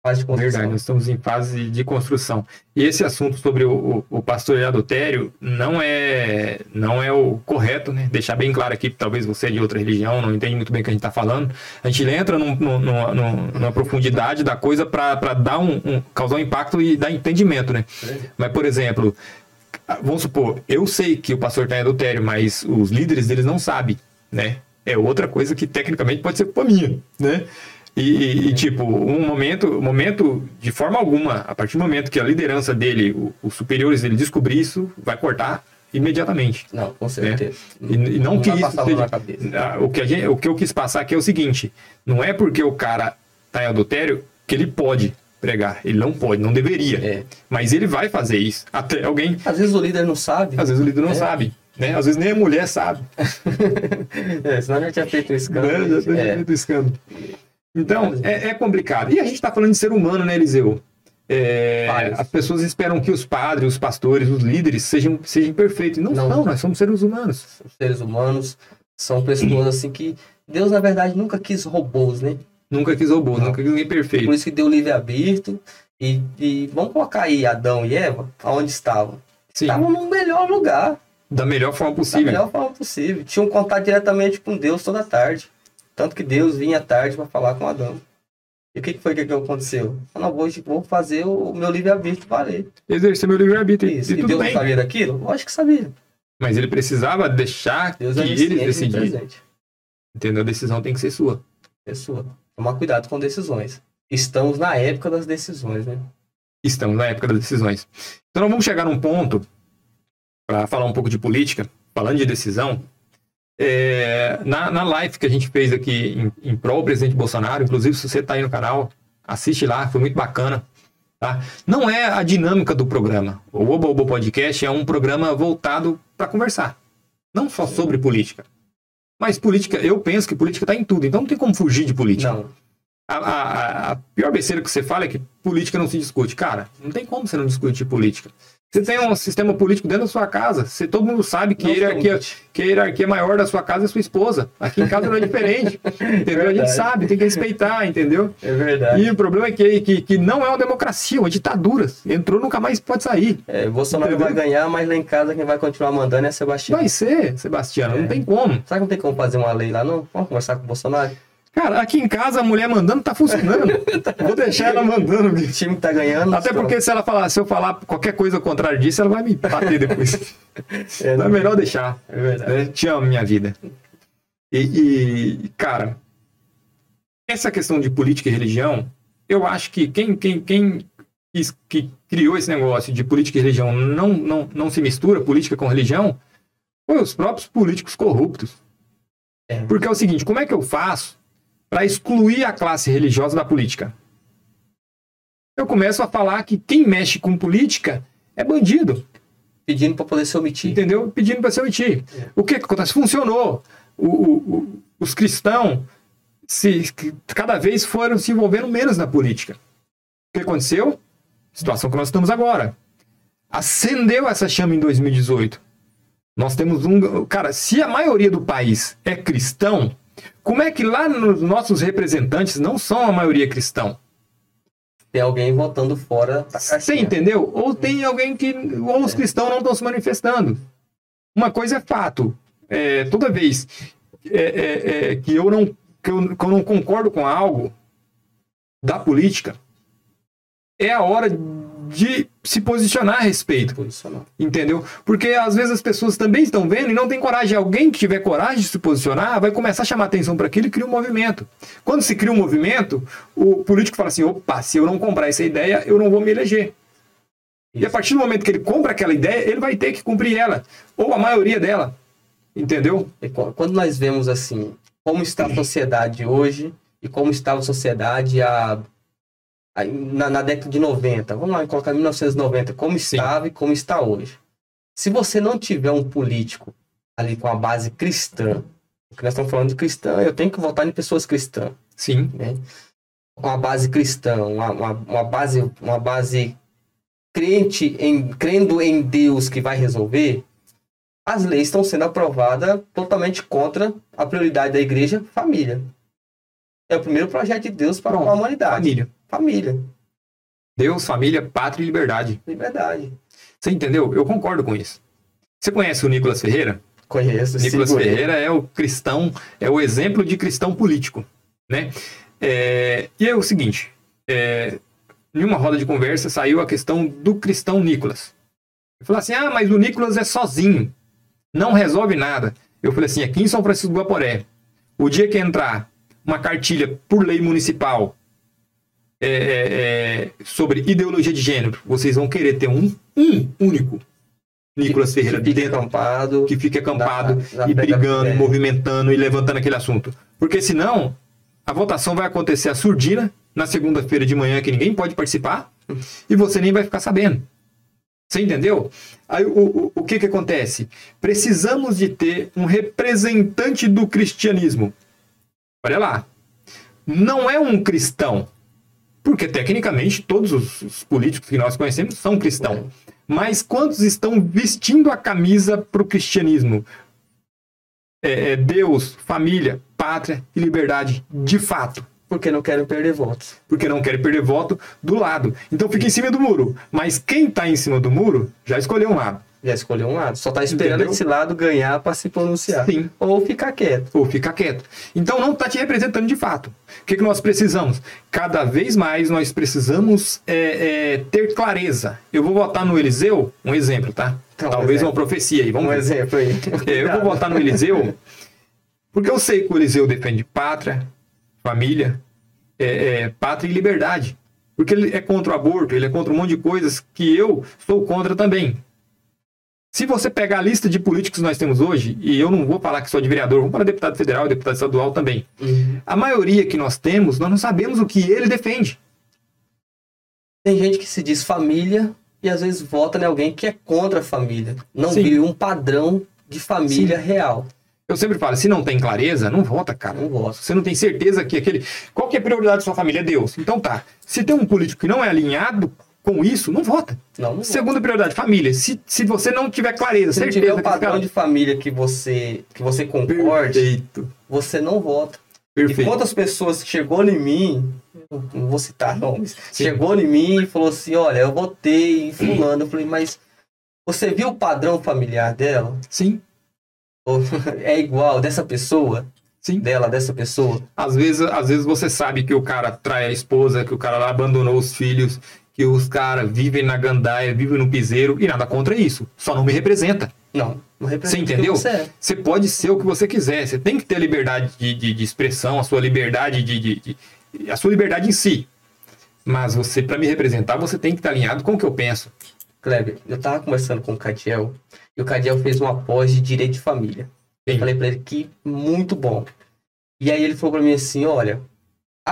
Fase de construção. verdade. Nós estamos em fase de construção. E esse assunto sobre o, o, o pastor adultério não é, não é o correto, né? Deixar bem claro aqui, talvez você é de outra religião, não entende muito bem o que a gente está falando. A gente entra num, num- num- numa profundidade da coisa para dar um, um- causar um impacto e dar entendimento, né? Mas, por exemplo, vamos supor, eu sei que o pastor está em adultério, mas os líderes deles não sabem, né? É outra coisa que tecnicamente pode ser culpa minha, né? E, e- e, tipo, um momento, momento, de forma alguma, a partir do momento que a liderança dele, o- os superiores dele descobrir isso, vai cortar imediatamente. Não, com certeza. E, e não, que vai isso seja- o que, gente- o que eu quis passar aqui é o seguinte: não é porque o cara tá em adultério que ele pode pregar. Ele não pode, não deveria. É. Mas ele vai fazer isso. Até alguém. Às vezes o líder não sabe. Às vezes o líder não É. sabe. Né? Às vezes nem a mulher sabe. É, senão já tinha feito um escândalo. Né? Já tem É. feito escândalo. Então, é, é complicado. E a gente está falando de ser humano, né, Eliseu? É, as pessoas esperam que os padres, os pastores, os líderes sejam, sejam perfeitos. Não, Não. são, nós somos seres humanos. Os seres humanos são pessoas assim que Deus, na verdade, nunca quis robôs, né? Nunca quis robô, Não. nunca quis ninguém perfeito. Por isso que deu livre-arbítrio. E, e vamos colocar aí Adão e Eva, aonde estavam? Sim, Estavam no melhor lugar, da melhor forma da possível. melhor forma possível. Tinham contato diretamente com Deus toda tarde. Tanto que Deus vinha à tarde para falar com Adão. E o que que foi que aconteceu? Eu não vou, vou fazer o meu livre-arbítrio valer. Exercer meu livre-arbítrio. E, E Deus bem. sabia daquilo? Lógico que sabia. Mas ele precisava deixar Deus que é decidissem. presente. Entendeu? A decisão tem que ser sua. Pessoa. Tomar cuidado com decisões. Estamos na época das decisões, né? Estamos na época das decisões. Então nós vamos chegar num ponto para falar um pouco de política, falando de decisão. É, na, na live que a gente fez aqui em, em prol do presidente Bolsonaro, inclusive se você está aí no canal, assiste lá, foi muito bacana. Tá? Não é a dinâmica do programa. O Oba Oba Podcast é um programa voltado para conversar. Não só sobre política. Mas política, eu penso que política está em tudo. Então não tem como fugir de política. Não. A, a, a pior besteira que você fala é que política não se discute. Cara, não tem como você não discutir política. Você tem um sistema político dentro da sua casa. Você, todo mundo sabe que a, hierarquia, que a hierarquia maior da sua casa é sua esposa. Aqui em casa não é diferente. entendeu? a gente sabe, tem que respeitar, entendeu? É verdade. E o problema é que, que, que não é uma democracia, é uma ditadura. Entrou, nunca mais pode sair. É, Bolsonaro Entendeu? vai ganhar, mas lá em casa quem vai continuar mandando é Sebastião. Vai ser, Sebastião, É. não tem como. Será que não tem como fazer uma lei lá, não? Vamos conversar com o Bolsonaro? Cara, aqui em casa a mulher mandando tá funcionando. Vou deixar ela mandando. O time que tá ganhando. Até porque se ela falar, se eu falar qualquer coisa contrária disso, ela vai me bater depois. É, Então é melhor deixar. É verdade. né? Te amo, minha vida. E, e, cara, essa questão de política e religião, eu acho que quem, quem, quem que criou esse negócio de política e religião não, não, não se mistura política com religião foi os próprios políticos corruptos. É. Porque é o seguinte, como é que eu faço para excluir a classe religiosa da política? Eu começo a falar que quem mexe com política é bandido. Pedindo pra poder se omitir. Entendeu? Pedindo para se omitir. É. O que, acontece? Funcionou. O- o- o- os cristãos se, cada vez foram se envolvendo menos na política. O que aconteceu? Situação que nós estamos agora. Acendeu essa chama em 2018. Nós temos um. Cara, se a maioria do país é cristão, como é que lá nos nossos representantes não são a maioria cristão? Tem alguém votando fora da Você entendeu? Ou tem alguém que. Ou os cristãos não estão se manifestando. Uma coisa é fato. É, toda vez é, é, é, que, eu não, que, eu, que eu não concordo com algo da política, é a hora de se posicionar a respeito. Posicionar. Entendeu? Porque às vezes as pessoas também estão vendo e não tem coragem. Alguém que tiver coragem de se posicionar vai começar a chamar atenção para aquilo e cria um movimento. Quando se cria um movimento, o político fala assim: opa, se eu não comprar essa ideia, eu não vou me eleger. E a partir do momento que ele compra aquela ideia, ele vai ter que cumprir ela, ou a maioria dela. Entendeu? E qu- Quando nós vemos assim, como está a sociedade hoje e como estava a sociedade há- na, na década de 90, vamos lá colocar 1990, como Sim. estava e como está hoje. Se você não tiver um político ali com a base cristã, porque nós estamos falando de cristã, eu tenho que votar em pessoas cristãs, Sim. né? Com a base cristã, uma, uma, uma base, uma base crente em, crendo em Deus que vai resolver, as leis estão sendo aprovadas totalmente contra a prioridade da igreja, família. É o primeiro projeto de Deus para Pronto. a humanidade. Família. Família. Deus, família, pátria e liberdade. Liberdade. Você entendeu? Eu concordo com isso. Você conhece o Nicolas Ferreira? Conheço. Nicolas ele. Ferreira é o cristão, é o exemplo de cristão político, né? É, e é o seguinte, é, em uma roda de conversa saiu a questão do cristão Nicolas. Eu falei assim, ah, mas o Nicolas é sozinho, não resolve nada. Eu falei assim, aqui em São Francisco do Guaporé, o dia que entrar uma cartilha por lei municipal é, é, é, sobre ideologia de gênero, vocês vão querer ter um, um único Nicolas Ferreira que dentro acampado. que fique acampado na e brigando, é. movimentando e levantando aquele assunto. Porque senão, a votação vai acontecer a surdina na segunda-feira de manhã, que ninguém pode participar, e você nem vai ficar sabendo. Você entendeu? Aí o, o, o que, que acontece? Precisamos de ter um representante do cristianismo. Olha lá. Não é um cristão. Porque tecnicamente todos os, os políticos que nós conhecemos são cristãos. Mas quantos estão vestindo a camisa para o cristianismo? É, é Deus, família, pátria e liberdade, de fato. Porque não querem perder votos. Porque não querem perder voto do lado. Então fica em cima do muro. Mas quem está em cima do muro já escolheu um lado. Já escolheu um lado. Só tá esperando Entendeu? esse lado ganhar para se pronunciar. Sim. Ou ficar quieto. Ou fica quieto. Então não está te representando de fato. O que, que nós precisamos? Cada vez mais nós precisamos é, é, ter clareza. Eu vou votar no Eliseu, um exemplo, tá? Então, Talvez exemplo. uma profecia aí. Vamos Um ver. exemplo aí. É, eu vou votar no Eliseu porque eu sei que o Eliseu defende pátria, família, é, é, pátria e liberdade. Porque ele é contra o aborto, ele é contra um monte de coisas que eu sou contra também. Se você pegar a lista de políticos que nós temos hoje, e eu não vou falar que sou de vereador, vamos para deputado federal e deputado estadual também. Uhum. A maioria que nós temos, nós não sabemos o que ele defende. Tem gente que se diz família e às vezes vota em alguém que é contra a família. Não Sim. vive um padrão de família real. Eu sempre falo, se não tem clareza, não vota, cara. Não vota. Você não tem certeza que aquele. Qual que é a prioridade da sua família? É Deus. Então tá. Se tem um político que não é alinhado com isso, não vota. Não, não vota. Segunda prioridade, família. Se, se você não tiver clareza, Se certeza tiver um que esse padrão cara- de família que você, que você concorde, Perfeito. você não vota. E Perfeito. quantas pessoas chegou em mim, não vou citar nomes, chegou em mim e falou assim, olha, eu votei em fulano. Eu falei, mas você viu o padrão familiar dela? Sim, é igual dessa pessoa? sim. Dela, dessa pessoa? Às vezes, às vezes você sabe que o cara trai a esposa, que o cara lá abandonou os filhos, que os caras vivem na gandaia, vivem no piseiro, e nada contra isso. Só não me representa. Não, não representa Você entendeu? Você é. Você pode ser o que você quiser. Você tem que ter a liberdade de, de, de expressão, a sua liberdade de, de- de- a sua liberdade em si. Mas você, para me representar, você tem que estar alinhado com o que eu penso. Kleber, eu tava conversando com o Cadiel e o Cadiel fez uma pós de direito de família. Eu Sim. falei pra ele que muito bom. E aí ele falou pra mim assim, olha,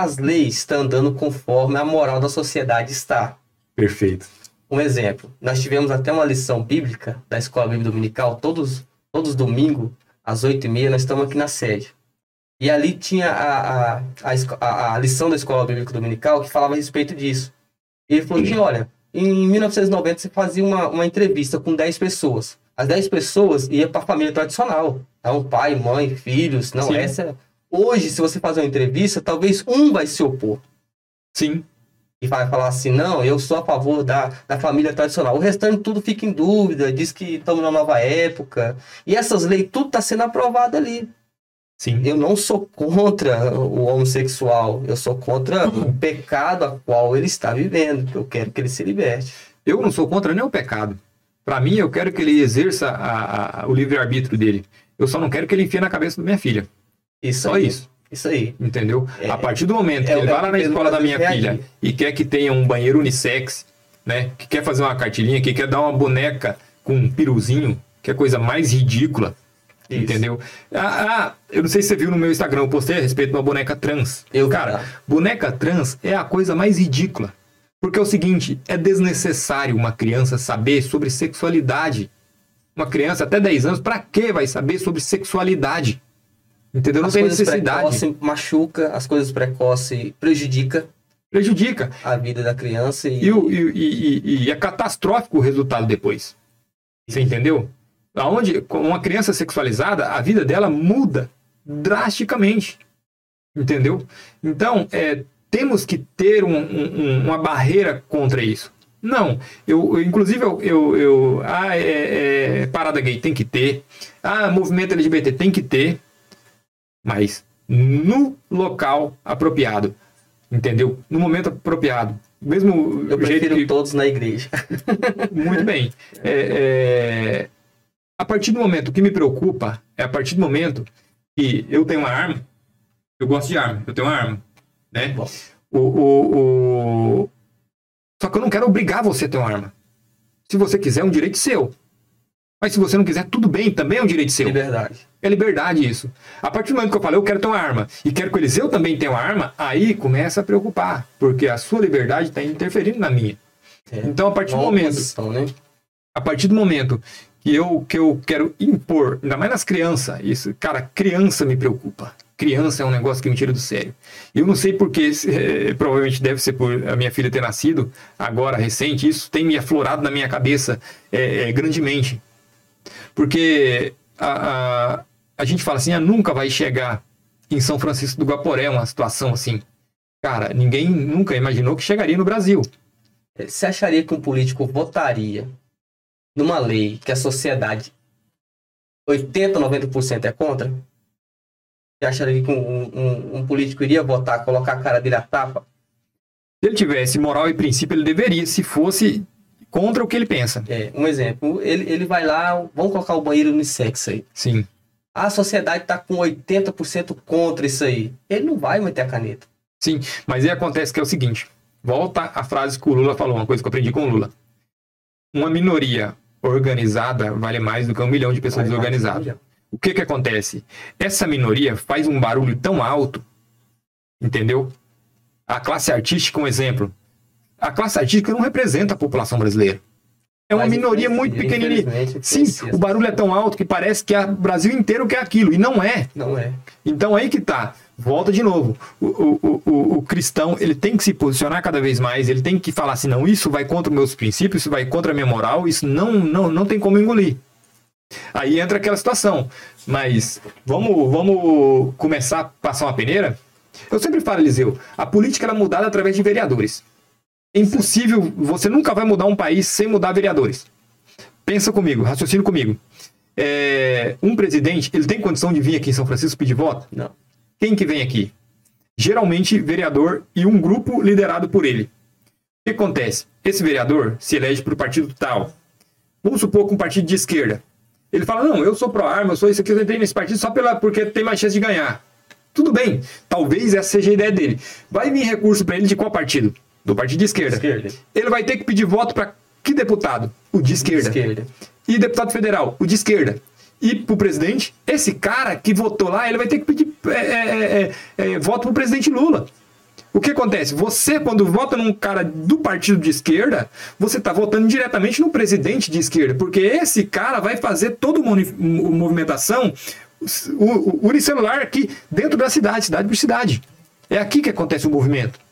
as leis estão andando conforme a moral da sociedade está. Perfeito. Um exemplo, nós tivemos até uma lição bíblica da Escola Bíblica Dominical, todos, todos domingos, às oito e meia, nós estamos aqui na sede. E ali tinha a, a, a, a- a lição da Escola Bíblica Dominical que falava a respeito disso. E ele falou que, olha, em 1990 você fazia uma, uma entrevista com 10 pessoas. As 10 pessoas iam para a família tradicional. Então, pai, mãe, filhos. Não, Sim. essa... Hoje, se você fazer uma entrevista, talvez um vai se opor Sim. e vai falar assim, não, eu sou a favor da, da família tradicional. O restante tudo fica em dúvida, diz que estamos na nova época. E essas leis, tudo está sendo aprovado ali. Sim. Eu não sou contra o homossexual, eu sou contra o pecado a qual ele está vivendo. Eu quero que ele se liberte. Eu não sou contra nem o pecado. Para mim, eu quero que ele exerça a- a- o livre-arbítrio dele. Eu só não quero que ele enfie na cabeça da minha filha. Isso Só aí. isso. Isso aí. Entendeu? É- a partir do momento que é- ele é vai lá que na escola da minha Brasil filha e quer que tenha um banheiro unissex, né? Que quer fazer uma cartilinha, que quer dar uma boneca com um piruzinho, que é a coisa mais ridícula. Isso. Entendeu? Ah, ah, eu não sei se você viu no meu Instagram, eu postei a respeito de uma boneca trans. Eu, Cara, cara. boneca trans é a coisa mais ridícula. Porque é o seguinte, é desnecessário uma criança saber sobre sexualidade. Uma criança até 10 anos, pra que vai saber sobre sexualidade? Entendeu? Não As tem coisas necessidade. precoces machuca, as coisas precoces prejudica Prejudica. a vida da criança e, E, o- e- e- e- é catastrófico o resultado depois. Você entendeu? Aonde com uma criança sexualizada, a vida dela muda drasticamente. Entendeu? Então, é, temos que ter um- um- uma barreira contra isso. Não, eu, eu- inclusive eu, eu, eu- ah, é, é, parada gay tem que ter, ah, movimento LGBT tem que ter, mas no local apropriado, entendeu? No momento apropriado. Mesmo eu prefiro que, todos na igreja. muito bem. É, é, a partir do momento o que me preocupa é a partir do momento que eu tenho uma arma, eu gosto de arma, eu tenho uma arma, né? Bom. O, o, o- Só que eu não quero obrigar você a ter uma arma. Se você quiser, é um direito seu. Mas se você não quiser, tudo bem, também é um direito seu. Liberdade. É liberdade isso. A partir do momento que eu falei, eu quero ter uma arma e quero que eles eu também tenha uma arma, aí começa a preocupar, porque a sua liberdade está interferindo na minha. É. Então, a partir do momento oposição, né? a partir do momento que eu, que eu quero impor, ainda mais nas crianças, isso, cara, criança me preocupa. Criança é um negócio que me tira do sério. Eu não sei porque, eh, provavelmente deve ser por a minha filha ter nascido agora, recente, isso tem me aflorado na minha cabeça eh, grandemente. Porque a, a, a gente fala assim, ah, nunca vai chegar em São Francisco do Guaporé uma situação assim. Cara, ninguém nunca imaginou que chegaria no Brasil. Você acharia que um político votaria numa lei que a sociedade 80, 90% é contra? Você acharia que um, um- um político iria votar, colocar a cara dele a tapa? Se ele tivesse moral e princípio, ele deveria, se fosse contra o que ele pensa. É, um exemplo, ele, ele vai lá, vamos colocar o banheiro unissex aí. Sim. A sociedade está com 80% contra isso aí. Ele não vai meter a caneta. Sim, mas aí acontece que é o seguinte: volta a frase que o Lula falou, uma coisa que eu aprendi com o Lula. Uma minoria organizada vale mais do que um milhão de pessoas Vale um desorganizadas. O que que acontece? Essa minoria faz um barulho tão alto, entendeu? A classe artística, um exemplo. A classe artística não representa a população brasileira. É uma Mas, minoria muito pequenininha. Sim, o barulho é tão alto que parece que o Brasil inteiro quer aquilo, e não é. Não é. Então aí que tá. Volta de novo. O, o, o- o, cristão ele tem que se posicionar cada vez mais. Ele tem que falar assim, não, isso vai contra os meus princípios, isso vai contra a minha moral, isso não, não, não tem como engolir. Aí entra aquela situação. Mas vamos, vamos começar a passar uma peneira? Eu sempre falo, Eliseu, a política ela é mudada através de vereadores. É impossível, você nunca vai mudar um país sem mudar vereadores. Pensa comigo, raciocina comigo. É, um presidente, ele tem condição de vir aqui em São Francisco pedir voto? Não. Quem que vem aqui? Geralmente vereador e um grupo liderado por ele. O que acontece? Esse vereador se elege para o partido tal. Vamos supor que um partido de esquerda. Ele fala, não, eu sou pró-arma, eu sou isso aqui, eu entrei nesse partido só pela, porque tem mais chance de ganhar. Tudo bem, talvez essa seja a ideia dele. Vai vir recurso para ele de qual partido? Do partido de esquerda. Esquerda. Ele vai ter que pedir voto para que deputado? O de esquerda. Esquerda. E deputado federal, o de esquerda. E pro presidente, esse cara que votou lá, ele vai ter que pedir é, é, é, é, voto pro presidente Lula. O que acontece? Você, quando vota num cara do partido de esquerda, você está votando diretamente no presidente de esquerda, porque esse cara vai fazer toda uma movimentação o, o, unicelular aqui dentro da cidade, cidade por cidade. É aqui que acontece o movimento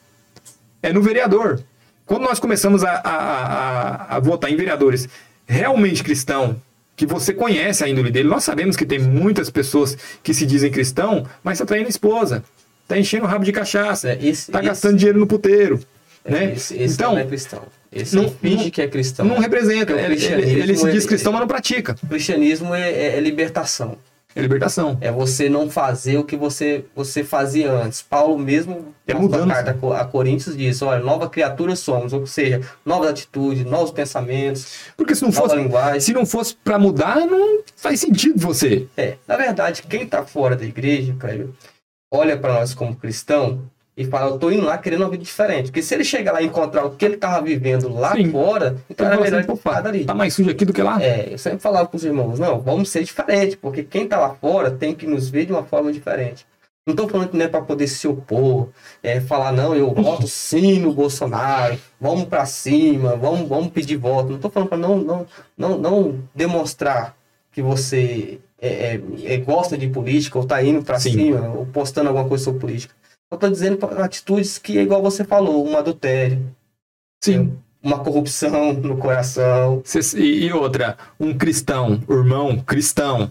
é no vereador. Quando nós começamos a, a, a, a votar em vereadores realmente cristão, que você conhece a índole dele, nós sabemos que tem muitas pessoas que se dizem cristão, mas está traindo a esposa, está enchendo o rabo de cachaça, É, está esse- gastando dinheiro no puteiro. É, né? Esse, esse então, não é cristão. Esse não- finge que é cristão. não representa. O Ele, ele- se diz é- cristão, mas não pratica. O cristianismo é, é- é libertação. É libertação. É você não fazer o que você, você fazia antes. Paulo mesmo, É na carta a Co- a Coríntios, diz, olha, nova criatura somos, ou seja, novas atitudes, novos pensamentos, Porque se não nova fosse, linguagem. se não fosse para mudar, não faz sentido você. É, na verdade, quem está fora da igreja, Cleber, olha para nós como cristão e fala, eu tô indo lá querendo uma vida diferente. Porque se ele chegar lá e encontrar o que ele estava vivendo lá Sim. fora, então era melhor assim, ele ter ficado opa, ali. tá mais sujo aqui do que lá. É, eu sempre falava com os irmãos, não, vamos ser diferente, porque quem tá lá fora tem que nos ver de uma forma diferente. Não tô falando que não é para poder se opor, é, falar, não, eu voto sim no Bolsonaro, vamos para cima, vamos, vamos pedir voto. Não tô falando para não, não, não, não demonstrar que você é, é, é, gosta de política ou tá indo para cima ou postando alguma coisa sobre política. Eu tô dizendo atitudes que é igual você falou, um adultério, Sim. uma corrupção no coração, E, outra, um cristão, irmão cristão,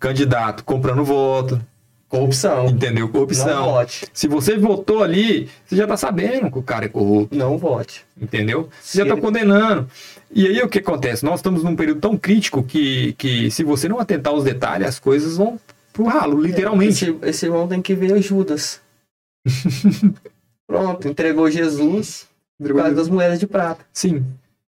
candidato, comprando voto, corrupção. entendeu? Não Corrupção. vote. Se você votou ali, você já tá sabendo que o cara é corrupto, Não vote. entendeu? Se Você já tá ele- condenando. E aí o que acontece? Nós estamos num período tão crítico que, que se você não atentar aos detalhes, as coisas vão pro ralo, literalmente. Esse, esse irmão tem que ver Judas. Pronto, entregou Jesus por causa das moedas de prata. Sim.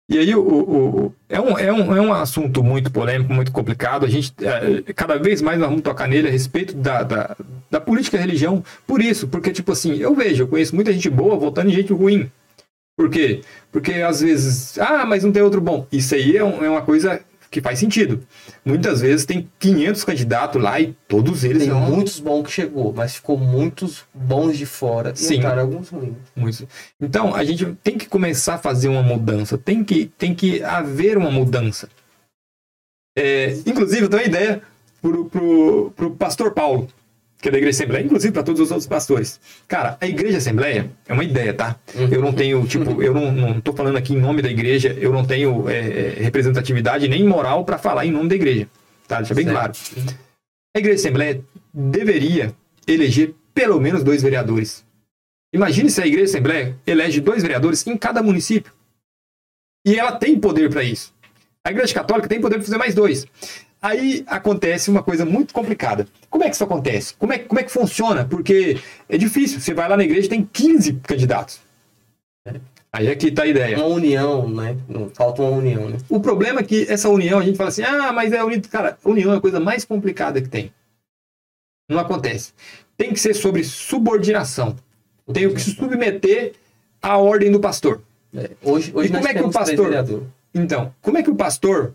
E aí o, o- o- é, um, é, um, é um assunto muito polêmico, muito complicado. A gente, é, cada vez mais nós vamos tocar nele a respeito da, da, da política e religião. Por isso, porque, tipo assim, eu vejo, eu conheço muita gente boa votando em gente ruim. Por quê? Porque às vezes, ah, mas não tem outro bom. Isso aí é, um- é uma coisa que faz sentido. Muitas vezes tem 500 candidatos lá e todos eles Tem são muitos bons que chegou, mas ficou muitos bons de fora. E Sim. entraram alguns ruins. Então, a gente tem que começar a fazer uma mudança. Tem que, tem que haver uma mudança. É, inclusive, eu tenho uma ideia pro, pro, pro pastor Paulo, que é da Igreja Assembleia, inclusive para todos os outros pastores. Cara, a Igreja Assembleia é uma ideia, tá? Uhum. Eu não tenho, tipo, eu não, não tô falando aqui em nome da igreja, eu não tenho é, é, representatividade nem moral para falar em nome da igreja. Tá? Deixa bem Certo. claro. A Igreja Assembleia deveria eleger pelo menos dois vereadores. Imagine se a Igreja Assembleia elege dois vereadores em cada município. E ela tem poder para isso. A Igreja Católica tem poder para fazer mais dois. Aí acontece uma coisa muito complicada. Como é que isso acontece? Como é, como é que funciona? Porque é difícil. Você vai lá na igreja e tem 15 candidatos. Aí aqui tá a ideia. Uma união, né? Falta uma união, né? O problema é que essa união, a gente fala assim, ah, mas é unido. Cara, união é a coisa mais complicada que tem. Não acontece. Tem que ser sobre subordinação. Tem que se submeter à ordem do pastor. É, Hoje, hoje E como é que o pastor-. Então, como é que o pastor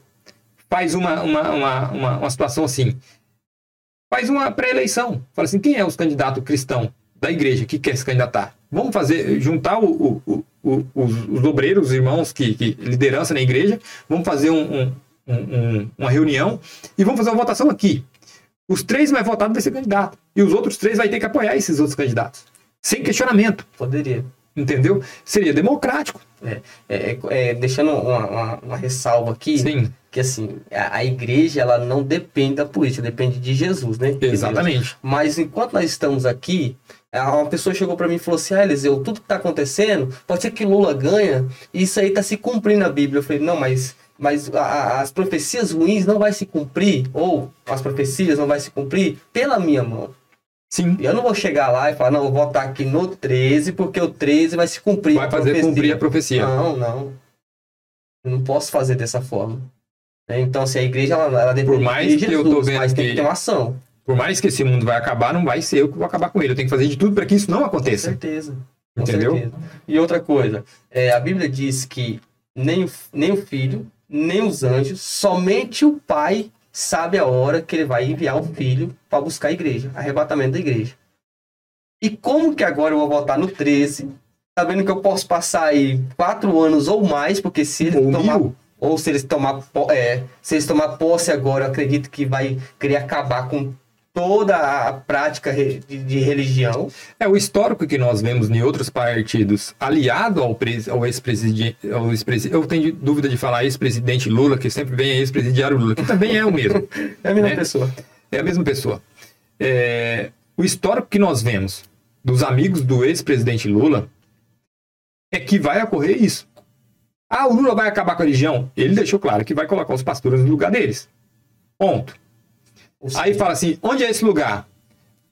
faz uma, uma, uma, uma, uma situação assim. Faz uma pré-eleição. Fala assim, quem é os candidatos cristãos da igreja que quer se candidatar? Vamos fazer, juntar o, o, o, os, os obreiros, os irmãos que, que liderança na igreja, vamos fazer um, um, um, uma reunião e vamos fazer uma votação aqui. Os três mais votados vai ser candidato. E os outros três vai ter que apoiar esses outros candidatos. Sem questionamento. Poderia. Entendeu? Seria democrático. É, é, é, deixando uma, uma, uma, ressalva aqui, Sim. Que assim, a, a, igreja ela não depende da política, depende de Jesus, né? Exatamente. Mas enquanto nós estamos aqui, uma pessoa chegou para mim e falou assim: Ah, Eliseu, tudo que está acontecendo, pode ser que Lula ganha, e isso aí está se cumprindo na Bíblia. Eu falei: Não, mas, mas a, as profecias ruins não vai se cumprir, ou as profecias não vai se cumprir pela minha mão. Sim. Eu não vou chegar lá e falar, não, vou votar aqui no 13, porque o 13 vai se cumprir. Vai fazer profecia. cumprir a profecia. Não, não. Eu não posso fazer dessa forma. Né? Então, se assim, a igreja, ela, ela depende Por mais de Jesus, que eu tô vendo mas que... tem que ter uma ação. Por mais que esse mundo vai acabar, não vai ser eu que vou acabar com ele. Eu tenho que fazer de tudo para que isso não aconteça. Com certeza. Com Entendeu? Certeza. E outra coisa, é, a Bíblia diz que nem o, nem o filho, nem os anjos, somente o pai sabe a hora que ele vai enviar o filho para buscar a igreja, arrebatamento da igreja. E como que agora eu vou votar no 13, sabendo que eu posso passar aí quatro anos ou mais, porque se ele ou tomar, mil. Ou se eles tomar, é, se eles tomar posse agora, eu acredito que vai querer acabar com toda a prática de, de religião. É o histórico que nós vemos em outros partidos, aliado ao, ao ex-presidente, ex eu tenho dúvida de falar ex-presidente Lula, que sempre vem ex-presidiário Lula, que também é o mesmo. é a mesma né? pessoa. É a mesma pessoa. É, o histórico que nós vemos dos amigos do ex-presidente Lula é que vai ocorrer isso. Ah, o Lula vai acabar com a religião? Ele deixou claro que vai colocar os pastores no lugar deles. Ponto. Aí fala assim: onde é esse lugar?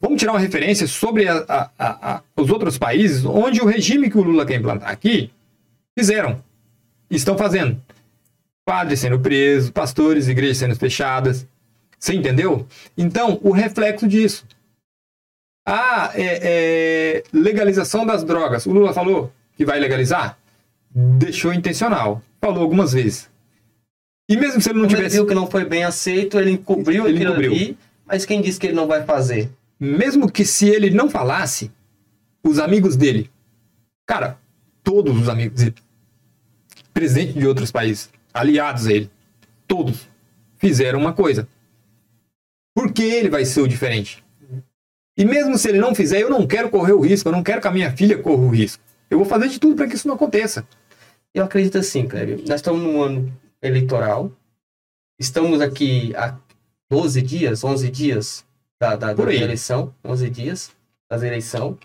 Vamos tirar uma referência sobre a, a, a, os outros países onde o regime que o Lula quer implantar aqui fizeram, estão fazendo. Padres sendo presos, pastores, igrejas sendo fechadas. Você entendeu? Então, o reflexo disso. Ah, é, é, legalização das drogas. O Lula falou que vai legalizar? Deixou intencional. Falou algumas vezes. E mesmo se ele não Como tivesse. Ele viu que não foi bem aceito, ele encobriu ele encobriu. ali. Mas quem disse que ele não vai fazer? Mesmo que se ele não falasse, os amigos dele, cara, todos os amigos dele, presidente de outros países, aliados a ele, todos fizeram uma coisa. Por que ele vai ser o diferente? E mesmo se ele não fizer, eu não quero correr o risco, eu não quero que a minha filha corra o risco. Eu vou fazer de tudo para que isso não aconteça. Eu acredito assim, Cléber. Nós estamos num ano eleitoral. Estamos aqui há 12 dias, 11 dias da, da, da eleição. 11 dias das eleição.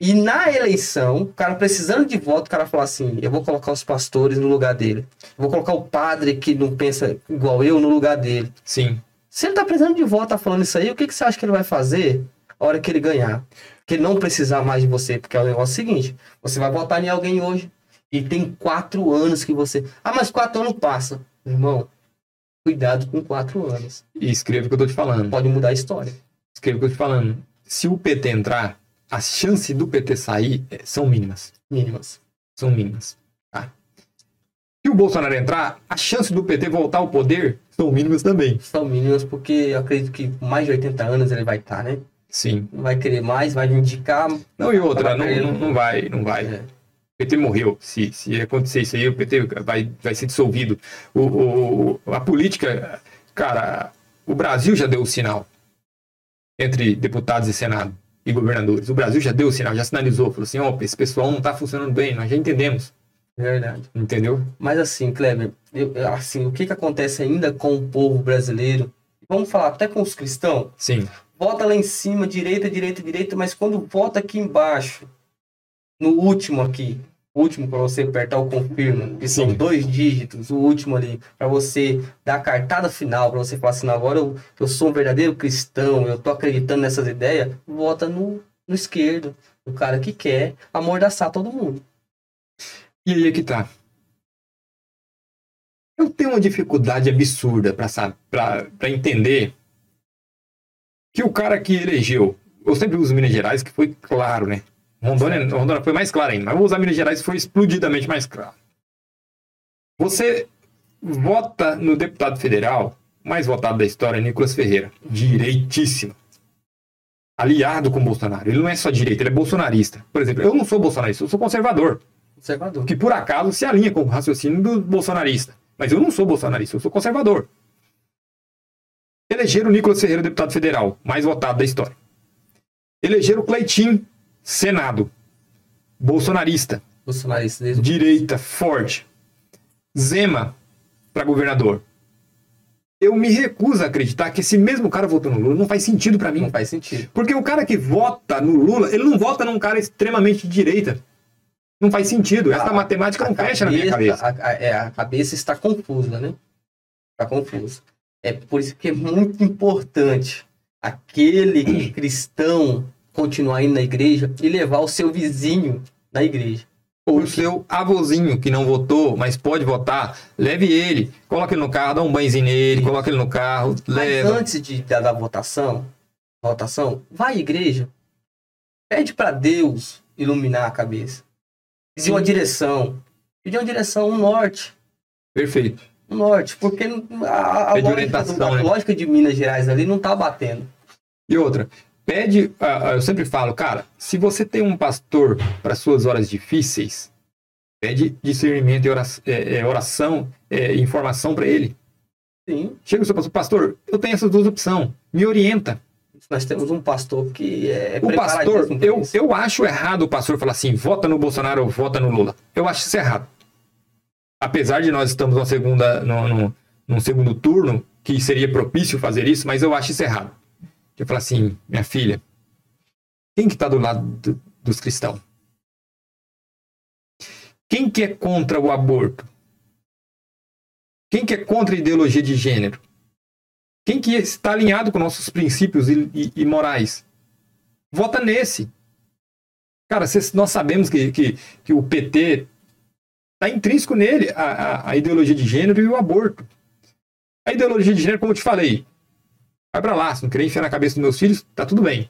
E na eleição, o cara precisando de voto, o cara fala assim: eu vou colocar os pastores no lugar dele. vou colocar o padre que não pensa igual eu no lugar dele. Sim. Se ele tá precisando de voto, tá falando isso aí, o que, que você acha que ele vai fazer a hora que ele ganhar. Que ele não precisar mais de você, porque é o negócio seguinte: você vai votar em alguém hoje e tem quatro anos que você. Ah, mas quatro anos passa. Irmão, cuidado com quatro anos. E escreva o que eu tô te falando. Pode mudar a história. Escreva o que eu tô te falando. Se o PT entrar, as chances do PT sair eh, são mínimas. Mínimas. São mínimas. Tá? Se o Bolsonaro entrar, as chances do PT voltar ao poder são mínimas também. São mínimas porque eu acredito que mais de 80 anos ele vai estar, tá, né? Sim. Não vai querer mais, vai indicar. Não, e outra, não, não, não, vai, não vai. É. O PT morreu. Se, se acontecer isso aí, o PT vai, vai ser dissolvido. O, o, a política, cara, o Brasil já deu o sinal entre deputados e Senado e governadores. O Brasil já deu o sinal, já sinalizou, falou assim, oh, esse pessoal não está funcionando bem, nós já entendemos. Verdade. Entendeu? Mas assim, Kleber, eu, assim, o que, que acontece ainda com o povo brasileiro? Vamos falar até com os cristãos? Sim vota lá em cima, direita, direita, direita, mas quando vota aqui embaixo, no último aqui, último para você apertar o confirma, que são Sim. dois dígitos, o último ali, para você dar a cartada final, para você falar assim, agora eu, eu sou um verdadeiro cristão, eu tô acreditando nessas ideias, vota no, no esquerdo, o cara que quer amordaçar todo mundo. E aí é que tá. Eu tenho uma dificuldade absurda para entender que o cara que elegeu, eu sempre uso Minas Gerais, que foi claro, né? Rondônia, Rondônia foi mais claro ainda, mas vou usar Minas Gerais, foi explodidamente mais claro. Você vota no deputado federal mais votado da história, Nicolas Ferreira. Direitíssimo. Aliado com o Bolsonaro. Ele não é só direita, ele é bolsonarista. Por exemplo, eu não sou bolsonarista, eu sou conservador. Conservador. Que por acaso se alinha com o raciocínio do bolsonarista. Mas eu não sou bolsonarista, eu sou conservador. Elegeram o Nicolas Ferreira deputado federal, mais votado da história. Elegeram o Cleitinho, Senado. Bolsonarista. Bolsonarista desde Direita, forte. Zema, para governador. Eu me recuso a acreditar que esse mesmo cara votou no Lula não faz sentido para mim. Não faz sentido. Porque o cara que vota no Lula, ele não vota num cara extremamente de direita. Não faz sentido. Essa A- matemática a não fecha na minha cabeça. A, a- é, a cabeça está confusa, né? Está confusa. É por isso que é muito importante aquele cristão continuar indo na igreja e levar o seu vizinho na igreja. Ou o seu avôzinho que não votou, mas pode votar, leve ele, coloque ele no carro, dá um banhozinho nele, coloque ele no carro, Mas leva. antes de, da, da votação, votação, vai à igreja, pede para Deus iluminar a cabeça. Pedir uma direção. Pedir uma direção, um norte. Perfeito. Um norte. Porque a, a, lógica, do- a né? lógica de Minas Gerais ali não tá batendo. E outra, pede, ah, ah, eu sempre falo, cara, se você tem um pastor para suas horas difíceis, pede discernimento e oração, é, é, oração é, informação para ele. Sim. Chega o seu pastor, pastor, eu tenho essas duas opções, me orienta. Nós temos um pastor que é O pastor, eu, isso. eu acho errado o pastor falar assim, vota no Bolsonaro ou vota no Lula. Eu acho isso errado. Apesar de nós estamos numa segunda, no, no, num segundo turno, que seria propício fazer isso, mas eu acho isso errado. Eu falar assim, minha filha, quem que está do lado do- dos cristãos? Quem que é contra o aborto? Quem que é contra a ideologia de gênero? Quem que está alinhado com nossos princípios e, e- e morais? Vota nesse. Cara, cês- nós sabemos que, que, que o PT está intrínseco nele a, a, a ideologia de gênero e o aborto. A ideologia de gênero, como eu te falei, vai pra lá, se não querer enfiar na cabeça dos meus filhos, tá tudo bem.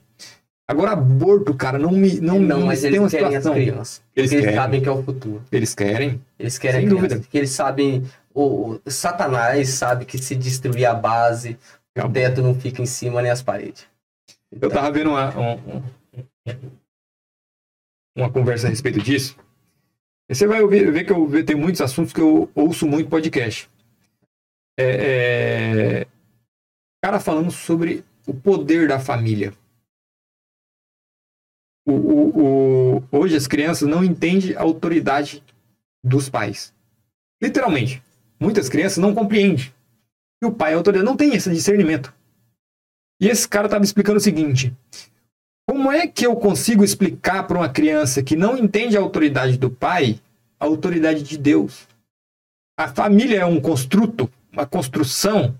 Agora, aborto, cara, não me. Não, Não, não mas tem eles uma querem situação. as crianças. Eles eles querem. sabem que é o futuro. Eles querem. Eles querem Sem dúvida. Porque eles sabem. O, o Satanás sabe que se destruir a base, o teto não fica em cima nem as paredes. Eu tava vendo uma, um- um- uma conversa a respeito disso. E você vai ouvir, ver que eu tem muitos assuntos que eu ouço muito podcast. É, é, cara falando sobre o poder da família. O, o- o- hoje as crianças não entendem a autoridade dos pais. Literalmente. Muitas crianças não compreendem o pai é autoridade. Não tem esse discernimento. E esse cara estava explicando o seguinte: como é que eu consigo explicar para uma criança que não entende a autoridade do pai a autoridade de Deus? A família é um construto, uma construção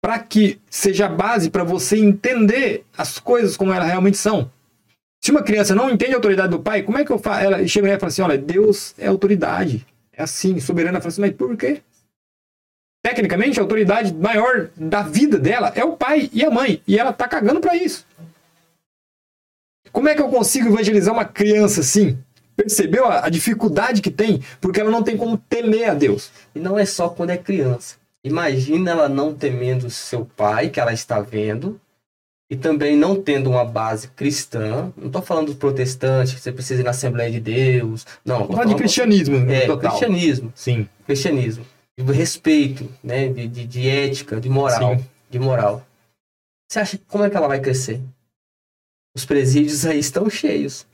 para que seja base para você entender as coisas como elas realmente são. Se uma criança não entende a autoridade do pai, como é que eu faço? Ela chega e fala assim: olha, Deus é autoridade. É assim, soberana. Fala assim, mas por quê? Tecnicamente, a autoridade maior da vida dela é o pai e a mãe. E ela tá cagando para isso. Como é que eu consigo evangelizar uma criança assim? Percebeu a, a dificuldade que tem? Porque ela não tem como temer a Deus. E não é só quando é criança. Imagina ela não temendo seu pai, que ela está vendo, e também não tendo uma base cristã. Não estou falando dos protestantes, que você precisa ir na Assembleia de Deus. Não, tô falar de cristianismo é, total. cristianismo. Sim. Cristianismo. De respeito, né? De, de, de ética, de moral. Sim. De moral. Você acha como é que ela vai crescer? Os presídios aí estão cheios.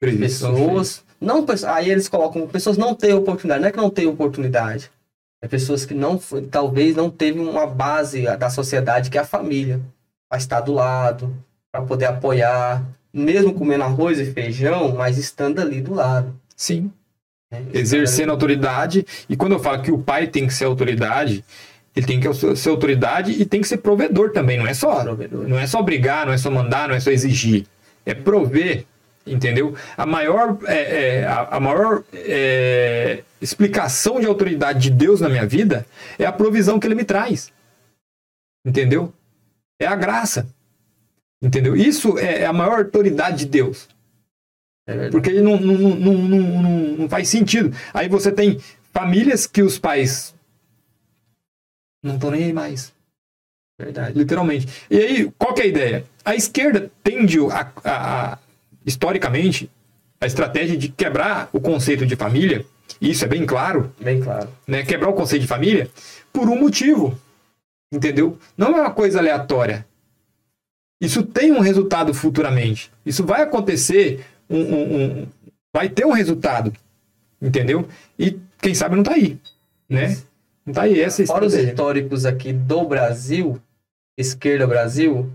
Pessoas. Não, pes- aí eles colocam, pessoas não têm oportunidade. Não é que não têm oportunidade. É pessoas que não, talvez não teve uma base da sociedade que é a família. Para estar do lado, para poder apoiar, mesmo comendo arroz e feijão, mas estando ali do lado. Sim. né? Exercendo autoridade. E quando eu falo que o pai tem que ser autoridade, ele tem que ser autoridade e tem que ser provedor também. Não é só Provedor. Não é só brigar, não é só mandar, não é só exigir. É prover, entendeu? A maior, é, é, a, a maior é, explicação de autoridade de Deus na minha vida é a provisão que Ele me traz. Entendeu? É a graça. Entendeu? Isso é a maior autoridade de Deus. É. Porque não, não, não, não, não, não- faz sentido. Aí você tem famílias que os pais Não tô nem aí mais. Verdade. Literalmente. E aí, qual que é a ideia? A esquerda tende, a- a- historicamente, a estratégia de quebrar o conceito de família, isso é bem claro, Bem claro. né? Quebrar o conceito de família por um motivo. Entendeu? Não é uma coisa aleatória. Isso tem um resultado futuramente. Isso vai acontecer, um, um- um- vai ter um resultado. Entendeu? E quem sabe não tá aí. Né? Não tá aí. Essa é Fora os históricos aqui do Brasil, esquerda Brasil,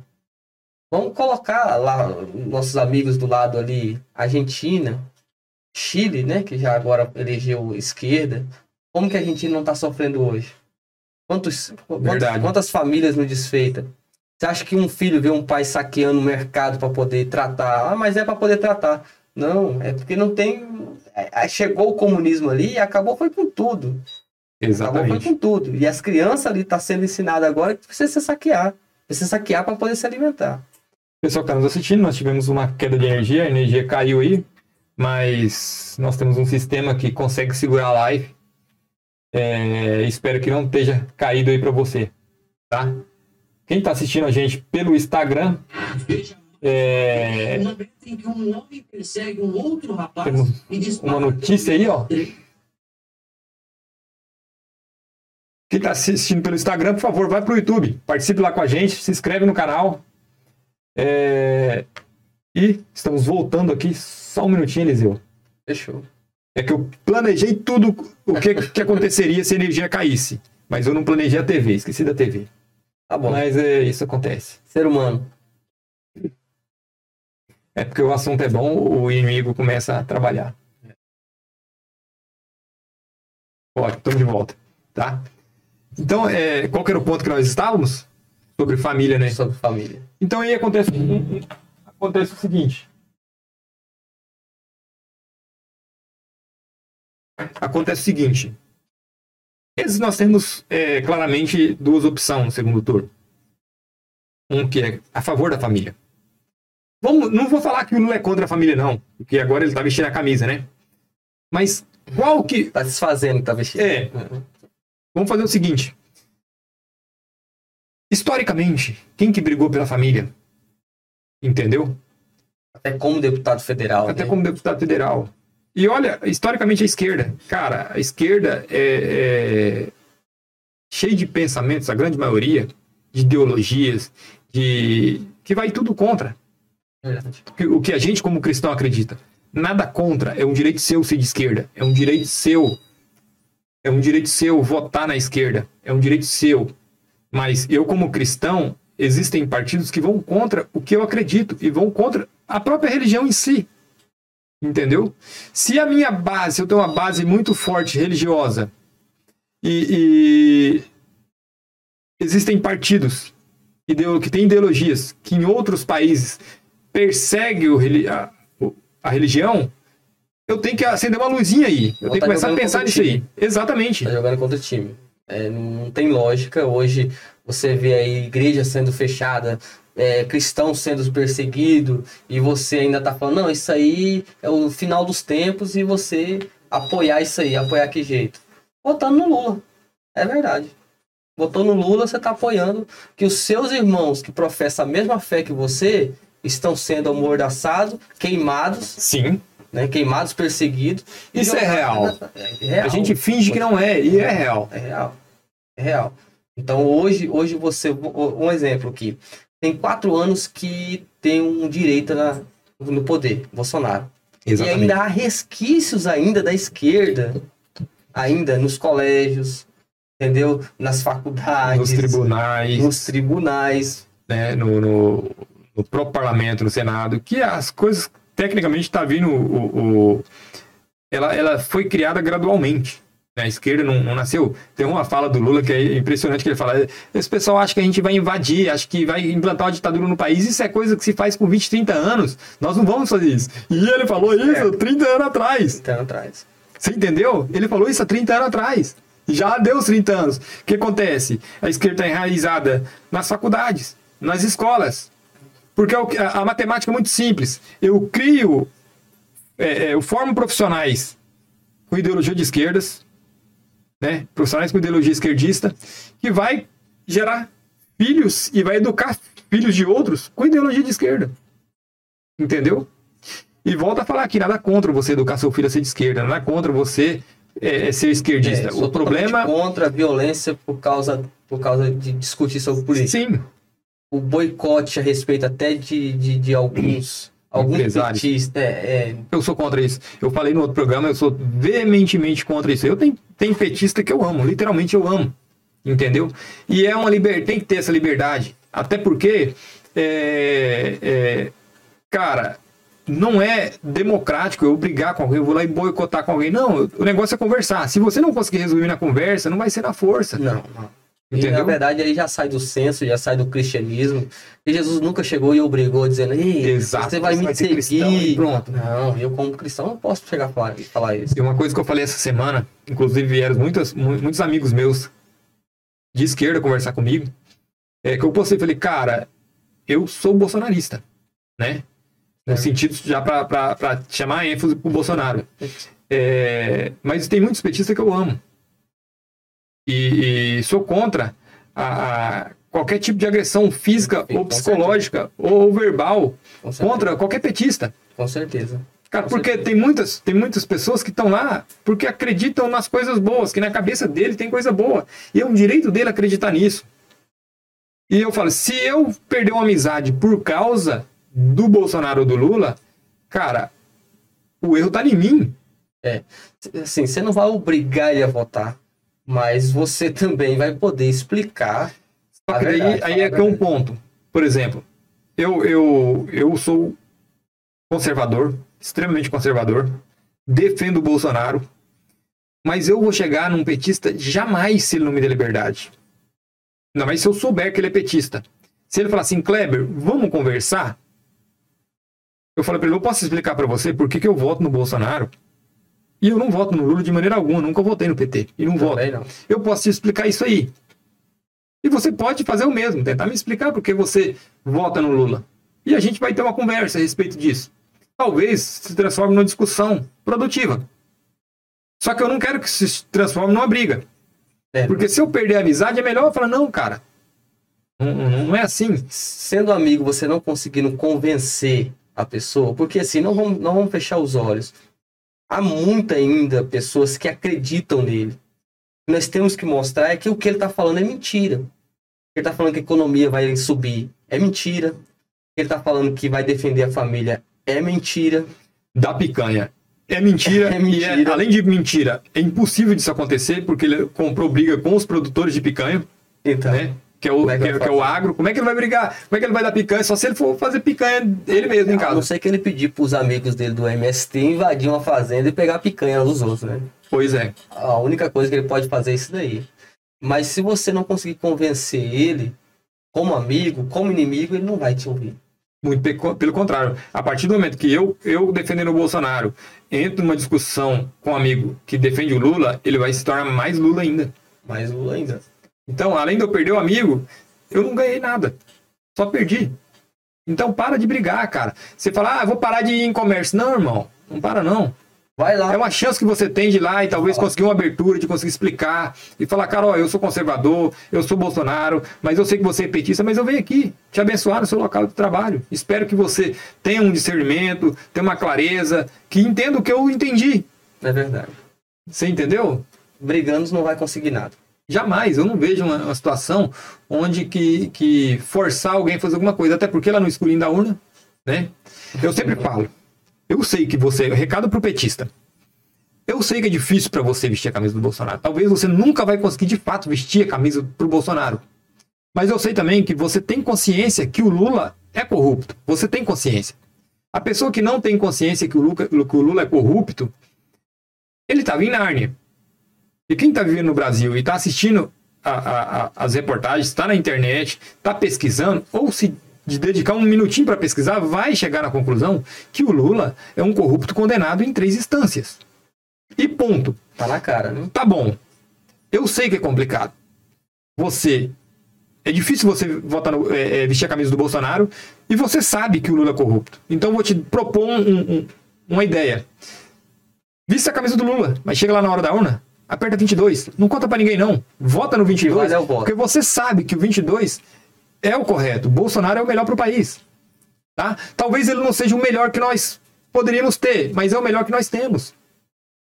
vamos colocar lá nossos amigos do lado ali, Argentina, Chile, né, que já agora elegeu esquerda. Como que a Argentina não está sofrendo hoje? Quantos, quantas, quantas famílias não desfeitas? Você acha que um filho vê um pai saqueando o mercado para poder tratar? Ah, mas é para poder tratar. Não, é porque não tem. é- é- Chegou o comunismo ali e acabou foi com tudo. Acabou foi Exatamente. com tudo. E as crianças ali tá sendo ensinada agora que precisa se saquear. Precisa saquear para poder se alimentar. Pessoal que está nos assistindo, nós tivemos uma queda de energia, a energia caiu aí, mas nós temos um sistema que consegue segurar a live. É, espero que não esteja caído aí para você, tá? Quem está assistindo a gente pelo Instagram, é, temos uma notícia aí, ó. Quem está assistindo pelo Instagram, por favor, vai para o YouTube, participe lá com a gente, se inscreve no canal. É, E estamos voltando aqui, só um minutinho, Eliseu. Fechou. É que eu planejei tudo o que, que aconteceria se a energia caísse. Mas eu não planejei a TV, esqueci da TV. Tá bom. Mas é, isso acontece. Ser humano. É porque o assunto é bom, o inimigo começa a trabalhar. Ótimo, estamos de volta. Tá? Então, é, qual que era o ponto que nós estávamos? Sobre família, né? Sobre família. Então aí acontece, acontece o seguinte. Acontece o seguinte. Esses nós temos é, claramente duas opções no segundo turno. Um que é a favor da família. Vamos, não vou falar que o Lula é contra a família, não. Porque agora ele tá vestindo a camisa, né? Mas qual que. Tá desfazendo, tá vestido. É. Vamos fazer o seguinte. Historicamente, quem que brigou pela família? Entendeu? Até como deputado federal. Até né? como deputado federal. E olha, historicamente a esquerda. Cara, a esquerda é, é cheia de pensamentos, a grande maioria, de ideologias, de que vai tudo contra Verdade. o que- o que a gente como cristão acredita. Nada contra, é um direito seu ser de esquerda, é um direito seu, é um direito seu votar na esquerda, é um direito seu. Mas eu como cristão, existem partidos que vão contra o que eu acredito e vão contra a própria religião em si. Entendeu? Se a minha base, se eu tenho uma base muito forte religiosa e, e existem partidos que têm ideologias que em outros países persegue o a, religião, eu tenho que acender uma luzinha aí. Eu tenho que tá começar a pensar nisso aí. Exatamente. Tá jogando contra o time. É, não tem lógica. Hoje você vê aí igreja sendo fechada, é, cristão sendo perseguido, e você ainda tá falando, não, isso aí é o final dos tempos e você apoiar isso aí, apoiar que jeito? Votando no Lula. É verdade. Votou no Lula, você tá apoiando que os seus irmãos que professam a mesma fé que você estão sendo amordaçados, queimados, Sim. Né? Queimados, perseguidos. Isso é real. É real. A gente finge que não é, e é real. É real. É real. Então hoje, hoje você. Um exemplo aqui. Tem quatro anos que tem um direita na- no poder, Bolsonaro. E ainda há resquícios ainda da esquerda, ainda nos colégios, entendeu? Nas faculdades, Nos tribunais, nos tribunais. né, no, no, no próprio parlamento, no Senado, que as coisas, tecnicamente, está vindo. O, o- ela, ela foi criada gradualmente. né? A esquerda não, não nasceu. Tem uma fala do Lula que é impressionante, que ele fala: esse pessoal acha que a gente vai invadir, acha que vai implantar uma ditadura no país. Isso é coisa que se faz com 20, 30 anos. Nós não vamos fazer isso. E ele falou isso 30 anos atrás. Então, atrás. Você entendeu? Ele falou isso há 30 anos atrás. Já deu os 30 anos. O que acontece? A esquerda está enraizada nas faculdades, nas escolas. Porque é a, a matemática é muito simples. Eu crio, é, é, eu formo profissionais com ideologia de esquerdas, né? Profissionais com ideologia esquerdista, que vai gerar filhos e vai educar filhos de outros com ideologia de esquerda. Entendeu? E volta a falar aqui, nada contra você educar seu filho a ser de esquerda, nada contra você é, ser esquerdista. É, o problema. contra a violência por causa, por causa de discutir sobre política. Sim, O boicote a respeito até de, de, de alguns. Alguns petistas. É, é, eu sou contra isso. Eu falei no outro programa, eu sou veementemente contra isso. Eu tenho, tenho petista que eu amo, literalmente eu amo. Entendeu? E é uma liberdade, tem que ter essa liberdade. Até porque, é, é, cara, não é democrático eu brigar com alguém, eu vou lá e boicotar com alguém. Não, o negócio é conversar. Se você não conseguir resolver na conversa, não vai ser na força. não, não. E, na Entendeu? verdade, aí já sai do senso, já sai do cristianismo. E Jesus nunca chegou e obrigou, dizendo, Ei, Exato, você vai você me vai ser cristão seguir. e pronto. Não, eu como cristão não posso chegar a falar, isso. E uma coisa que eu falei essa semana, inclusive vieram muitas, mu- muitos amigos meus de esquerda conversar comigo, é que eu postei, falei, cara, eu sou bolsonarista, né? No É. sentido já pra chamar ênfase pro Bolsonaro. É, mas tem muitos petistas que eu amo. E, e sou contra a, a qualquer tipo de agressão física ou psicológica ou verbal certeza. contra qualquer petista. Com certeza. Cara, Com porque tem muitas, tem muitas pessoas que estão lá porque acreditam nas coisas boas, que na cabeça dele tem coisa boa. E é um direito dele acreditar nisso. E eu falo, se eu perder uma amizade por causa do Bolsonaro ou do Lula, cara, o erro tá em mim. Assim, você não vai obrigar ele a votar, mas você também vai poder explicar. Só A que daí, verdade, aí é que é um ponto. Por exemplo, eu, eu, eu sou conservador, extremamente conservador, defendo o Bolsonaro, mas eu vou chegar num petista jamais se ele não me der liberdade. Não, mas se eu souber que ele é petista. Se ele falar assim, Kleber, vamos conversar? Eu falo pra ele, eu posso explicar pra você por que, que eu voto no Bolsonaro? E eu não voto no Lula de maneira alguma, nunca votei no PT. E não voto. Também não. Eu posso te explicar isso aí. E você pode fazer o mesmo, tentar me explicar por que você vota no Lula. E a gente vai ter uma conversa a respeito disso. Talvez se transforme numa discussão produtiva. Só que eu não quero que se transforme numa briga. É, Porque se eu perder a amizade, é melhor eu falar, não, cara. Não, não- não é assim. sendo amigo, você não conseguindo convencer a pessoa, porque assim, não vamos, não vamos fechar os olhos. Há muita ainda pessoas que acreditam nele. Nós temos que mostrar é que o que ele está falando é mentira. Ele está falando que a economia vai subir, é mentira. Ele está falando que vai defender a família, é mentira. Da picanha. É mentira. É E mentira. além de mentira, é impossível disso acontecer, porque ele comprou briga com os produtores de picanha. Então, né? Que é, o, é que que, é, que é o agro. Como é que ele vai brigar? Como é que ele vai dar picanha? Só se ele for fazer picanha ele mesmo em a não casa. ser que ele pedir para os amigos dele do MST invadir uma fazenda e pegar a picanha dos outros, né? Pois é. A única coisa que ele pode fazer é isso daí. Mas se você não conseguir convencer ele, como amigo, como inimigo, ele não vai te ouvir. Muito pe- pelo contrário. A partir do momento que eu, eu defendendo o Bolsonaro, entro numa discussão com um amigo que defende o Lula, ele vai se tornar mais Lula ainda. Mas o ainda. Então, além de eu perder o amigo, eu não ganhei nada. Só perdi. Então, para de brigar, cara. Você fala, ah, vou parar de ir em comércio. Não, irmão. Não para, não. Vai lá. É uma chance que você tem de ir lá e talvez conseguir uma abertura, de conseguir explicar e falar, cara, ó, eu sou conservador, eu sou Bolsonaro, mas eu sei que você é petista, mas eu venho aqui te abençoar no seu local de trabalho. Espero que você tenha um discernimento, tenha uma clareza, que entenda o que eu entendi. É verdade. Você entendeu? Brigando não vai conseguir nada. Jamais, eu não vejo uma, uma situação onde que, que forçar alguém a fazer alguma coisa, até porque lá no escurinho da urna, né? Eu sempre falo, eu sei que você, recado pro petista, eu sei que é difícil para você vestir a camisa do Bolsonaro. Talvez você nunca vai conseguir de fato vestir a camisa pro Bolsonaro. Mas eu sei também que você tem consciência que o Lula é corrupto. Você tem consciência. A pessoa que não tem consciência que o Lula, que o Lula é corrupto, ele estava em Nárnia. E quem está vivendo no Brasil e está assistindo a- a- a- as reportagens, está na internet, está pesquisando, ou se de dedicar um minutinho para pesquisar, vai chegar na conclusão que o Lula é um corrupto condenado em três instâncias. E ponto. Tá na cara, né? Tá bom. Eu sei que é complicado. Você. É difícil você votar no, é, é, vestir a camisa do Bolsonaro e você sabe que o Lula é corrupto. Então eu vou te propor um- um- uma ideia. Vista a camisa do Lula, mas chega lá na hora da urna, aperta 22. Não conta pra ninguém, não. Vota no 22, vale o porque você sabe que o 22 é o correto. Bolsonaro é o melhor pro país. Tá? Talvez ele não seja o melhor que nós poderíamos ter, mas é o melhor que nós temos.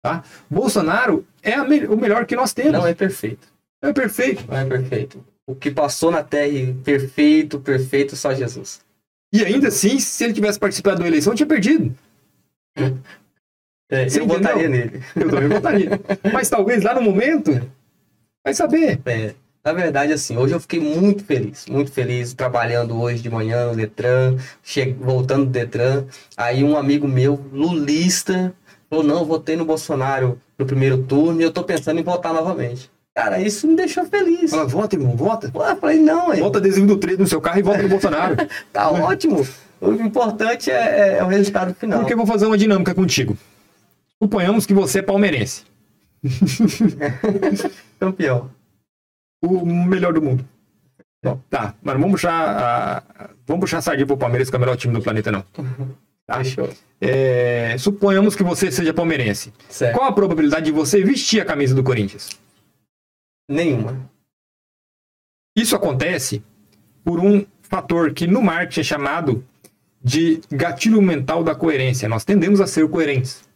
Tá? Bolsonaro é me- o melhor que nós temos. Não é perfeito. é perfeito. Não é perfeito. O que passou na Terra, perfeito, perfeito, só Jesus. E ainda assim, se ele tivesse participado da eleição, tinha perdido. É, eu entendeu? votaria nele. Eu também votaria. Mas talvez lá no momento, vai saber. É, na verdade, assim, hoje eu fiquei muito feliz, muito feliz trabalhando hoje de manhã no Detran, che... voltando do Detran. Aí um amigo meu, lulista, falou: não, votei no Bolsonaro no primeiro turno e eu tô pensando em votar novamente. Cara, isso me deixou feliz. Fala, vota, irmão, vota. Eu falei, não, é, Bota adesivo do 3 no seu carro e vota no Bolsonaro. tá ótimo. O importante é, é o resultado final. Porque eu vou fazer uma dinâmica contigo. Suponhamos que você é palmeirense. Campeão. O melhor do mundo. Tá, mas não vamos puxar a, vamos puxar a sardinha pro Palmeiras, que é o melhor time do planeta, não. Tá? É, suponhamos que você seja palmeirense. Certo. Qual a probabilidade de você vestir a camisa do Corinthians? Nenhuma. Isso acontece por um fator que no marketing é chamado de gatilho mental da coerência. Nós tendemos a ser coerentes.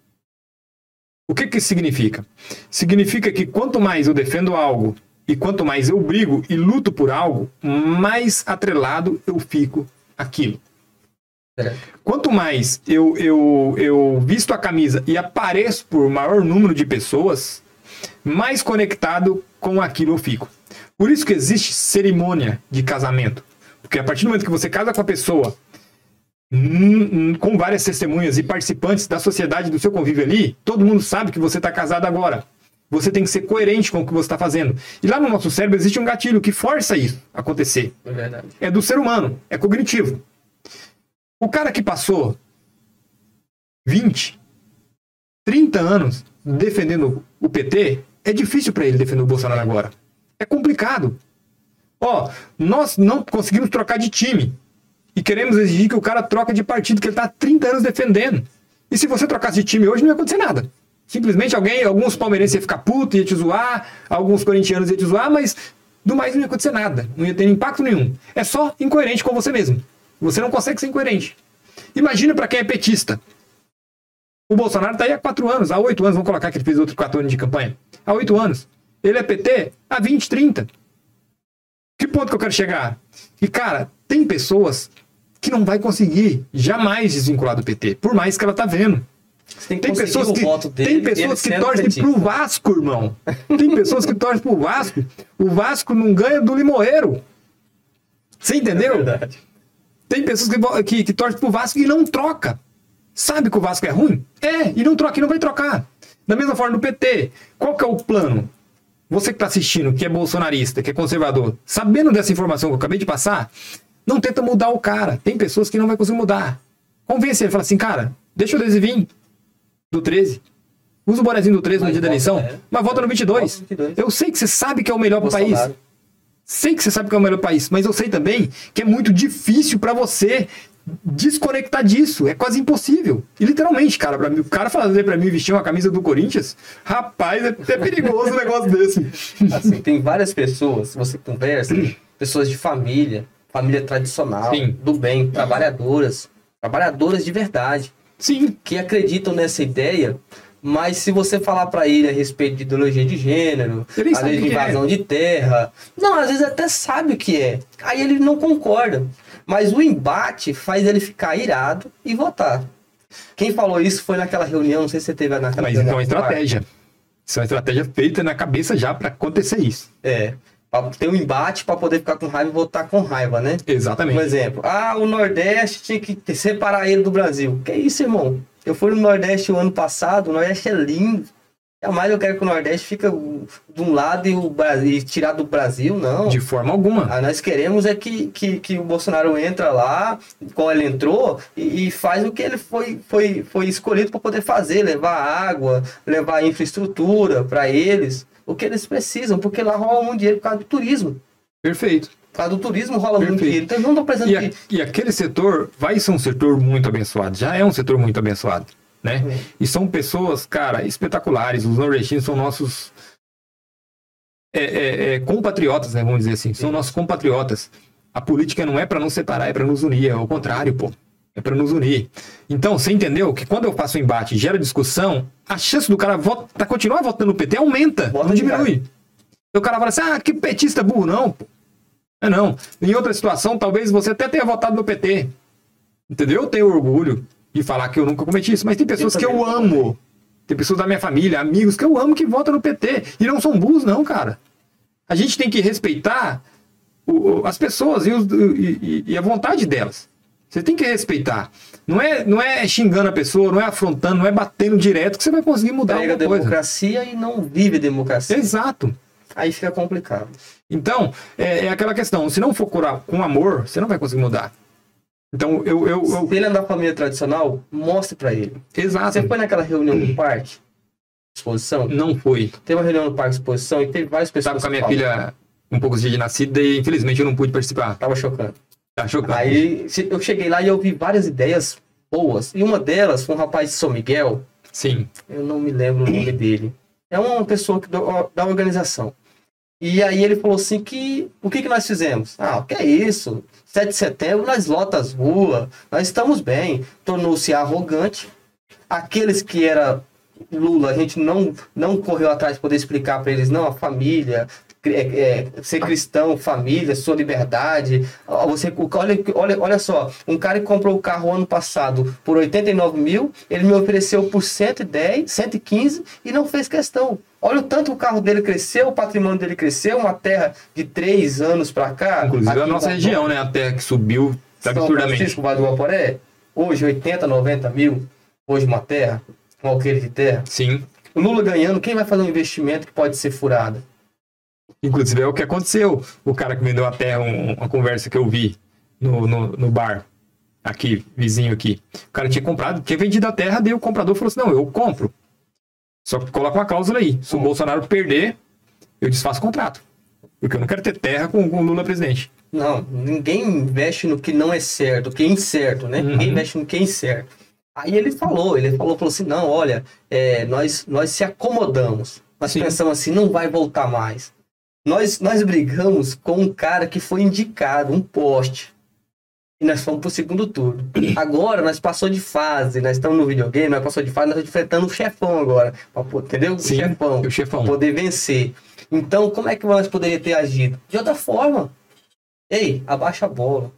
O que que isso significa? Significa que quanto mais eu defendo algo e quanto mais eu brigo e luto por algo, mais atrelado eu fico. Certo. Quanto mais eu, eu, eu visto a camisa e apareço por maior número de pessoas, mais conectado com aquilo eu fico. Por isso que existe cerimônia de casamento. Porque a partir do momento que você casa com a pessoa, com várias testemunhas e participantes da sociedade do seu convívio ali, todo mundo sabe que você está casado agora. Você tem que ser coerente com o que você está fazendo. E lá no nosso cérebro existe um gatilho que força isso a acontecer É verdade. é do ser humano, é cognitivo. O cara que passou 20, 30 anos defendendo o PT, é difícil para ele defender o Bolsonaro agora. É complicado. Ó, nós não conseguimos trocar de time e queremos exigir que o cara troque de partido que ele está há 30 anos defendendo. E se você trocasse de time hoje, não ia acontecer nada. Simplesmente alguém, alguns palmeirenses iam ficar puto, ia te zoar, alguns corintianos iam te zoar, mas do mais não ia acontecer nada. Não ia ter impacto nenhum. É só incoerente com você mesmo. Você não consegue ser incoerente. Imagina para quem é petista. O Bolsonaro está aí há quatro anos, há oito anos, vamos colocar que ele fez outros quatro anos de campanha. Há oito anos. Ele é PT há 20, 30. Que ponto que eu quero chegar? E, cara, tem pessoas que não vai conseguir jamais desvincular do PT, por mais que ela tá vendo. Você tem que Tem pessoas o que, voto dele. tem pessoas que torcem pro Vasco, irmão. Tem pessoas que torcem pro Vasco. O Vasco não ganha do Limoeiro. Você entendeu? É. Tem pessoas que, que, que torcem pro Vasco e não troca. Sabe que o Vasco é ruim? É, e não troca, e não vai trocar. Da mesma forma no PT. Qual que é o plano? Você que está assistindo, que é bolsonarista, que é conservador, sabendo dessa informação que eu acabei de passar, não tenta mudar o cara. Tem pessoas que não vai conseguir mudar. Convence ele, fala assim, cara, deixa o adesivinho do 13. Usa o bonezinho do 13 no Mas dia da eleição, é. mas vota no 22. Vota no 22. Eu sei que você sabe que é o melhor pro país. Bolsonaro. Sei que você sabe que é o melhor país, mas eu sei também que é muito difícil pra você desconectar disso. É quase impossível. E literalmente, cara, pra mim, o cara fazer pra mim vestir uma camisa do Corinthians, rapaz, é, é perigoso um negócio desse. Assim, tem várias pessoas, você conversa, pessoas de família, família tradicional, Sim. do bem, trabalhadoras, trabalhadoras de verdade, Sim, que acreditam nessa ideia, mas se você falar pra ele a respeito de ideologia de gênero, Ele às vezes de que é. invasão de terra, não, às vezes até sabe o que é, aí ele não concorda, mas o embate faz ele ficar irado e votar. Quem falou isso foi naquela reunião, não sei se você teve naquela mas reunião. então é estratégia. Isso é uma estratégia feita na cabeça já pra acontecer isso. É, pra ter um embate pra poder ficar com raiva e votar com raiva, né? Exatamente. Um exemplo. Ah, o Nordeste tinha que separar ele do Brasil. Que isso, irmão? Eu fui no Nordeste o ano passado, o Nordeste é lindo. Jamais eu quero que o Nordeste fique de um lado e, o Brasil, e tirar do Brasil, não. De forma alguma. Ah, nós queremos é que, que, que o Bolsonaro entra lá, como ele entrou, e, e faz o que ele foi, foi, foi escolhido para poder fazer, levar água, levar infraestrutura para eles, o que eles precisam, porque lá rola muito dinheiro por causa do turismo. Perfeito. Por causa do turismo rola muito Perfeito. dinheiro. Então eles não estão precisando E, a- e aquele setor vai ser um setor muito abençoado. Já é um setor muito abençoado. Né? É. E são pessoas, cara, espetaculares. Os nordestinos são nossos é, é, é, compatriotas, né? Vamos dizer assim. São nossos compatriotas. A política não é para nos separar, é para nos unir. É o contrário, pô. É para nos unir. Então, você entendeu que quando eu faço um embate e gera discussão, a chance do cara vota, continuar votando no PT aumenta, Vota não diminui. E o cara fala assim, ah, que petista burro. Não, pô. É não. Em outra situação, talvez você até tenha votado no PT. Entendeu? Eu tenho orgulho de falar que eu nunca cometi isso, mas tem pessoas que também eu amo. Tem pessoas da minha família, amigos que eu amo que votam no PT. E não são burros, não, cara. A gente tem que respeitar o- o- as pessoas e, os- e- e- e a vontade delas. Você tem que respeitar. Não é, não é xingando a pessoa, não é afrontando, não é batendo direto que você vai conseguir mudar Pega alguma coisa. democracia e não vive democracia. Exato. Aí fica complicado. Então, é, é aquela questão. Se não for curar com amor, você não vai conseguir mudar. Então, eu. eu, eu- Se ele é da família tradicional, mostre pra ele. exato. Você foi naquela reunião do parque? Exposição? Não foi. Teve uma reunião no parque exposição e teve várias pessoas. Estava com a minha filha um pouco dia de nascida e infelizmente eu não pude participar. Tava chocando. Tá chocante. Aí se- eu cheguei lá e eu vi várias ideias boas. E uma delas foi um rapaz de São Miguel, Sim. eu não me lembro o nome dele. É uma pessoa que da organização. E aí ele falou assim que o que, que nós fizemos? Ah, o que é isso? 7 de setembro nós lota as ruas, nós estamos bem. Tornou-se arrogante. Aqueles que era Lula, a gente não, não correu atrás de poder explicar para eles, não, a família, é, é, ser cristão, família, sua liberdade. Você, olha, olha, olha só, um cara que comprou o carro ano passado por 89 mil, ele me ofereceu por 110, 115 e não fez questão. Olha o tanto o carro dele cresceu, o patrimônio dele cresceu, uma terra de três anos para cá. Inclusive a nossa região, né? A terra que subiu São absurdamente. Francisco, Vale do Guaporé, hoje 80, 90 mil, hoje uma terra, um alqueire de terra. Sim. O Lula ganhando, quem vai fazer um investimento que pode ser furado? Inclusive é o que aconteceu. O cara que vendeu a terra, um- uma conversa que eu vi no, no, no bar, aqui, vizinho aqui. O cara tinha comprado, tinha vendido a terra, daí o comprador falou assim: não, eu compro. Só que coloca uma cláusula aí. Se o Bolsonaro perder, eu desfaço o contrato. Porque eu não quero ter terra com, com o Lula presidente. Não, ninguém investe no que não é certo, o que é incerto, né? Uhum. Ninguém investe no que é incerto. Aí ele falou, ele falou, falou assim, não, olha, é, nós, nós se acomodamos. Nós Sim. pensamos assim, não vai voltar mais. Nós, nós brigamos com um cara que foi indicado, um poste. E nós fomos pro segundo turno. Agora nós passou de fase, nós estamos no videogame, nós passou de fase, nós estamos enfrentando o chefão agora. pra Entendeu? Sim, o chefão. o chefão. Poder vencer. Então, como é que nós poderíamos ter agido? De outra forma. Ei, abaixa a bola.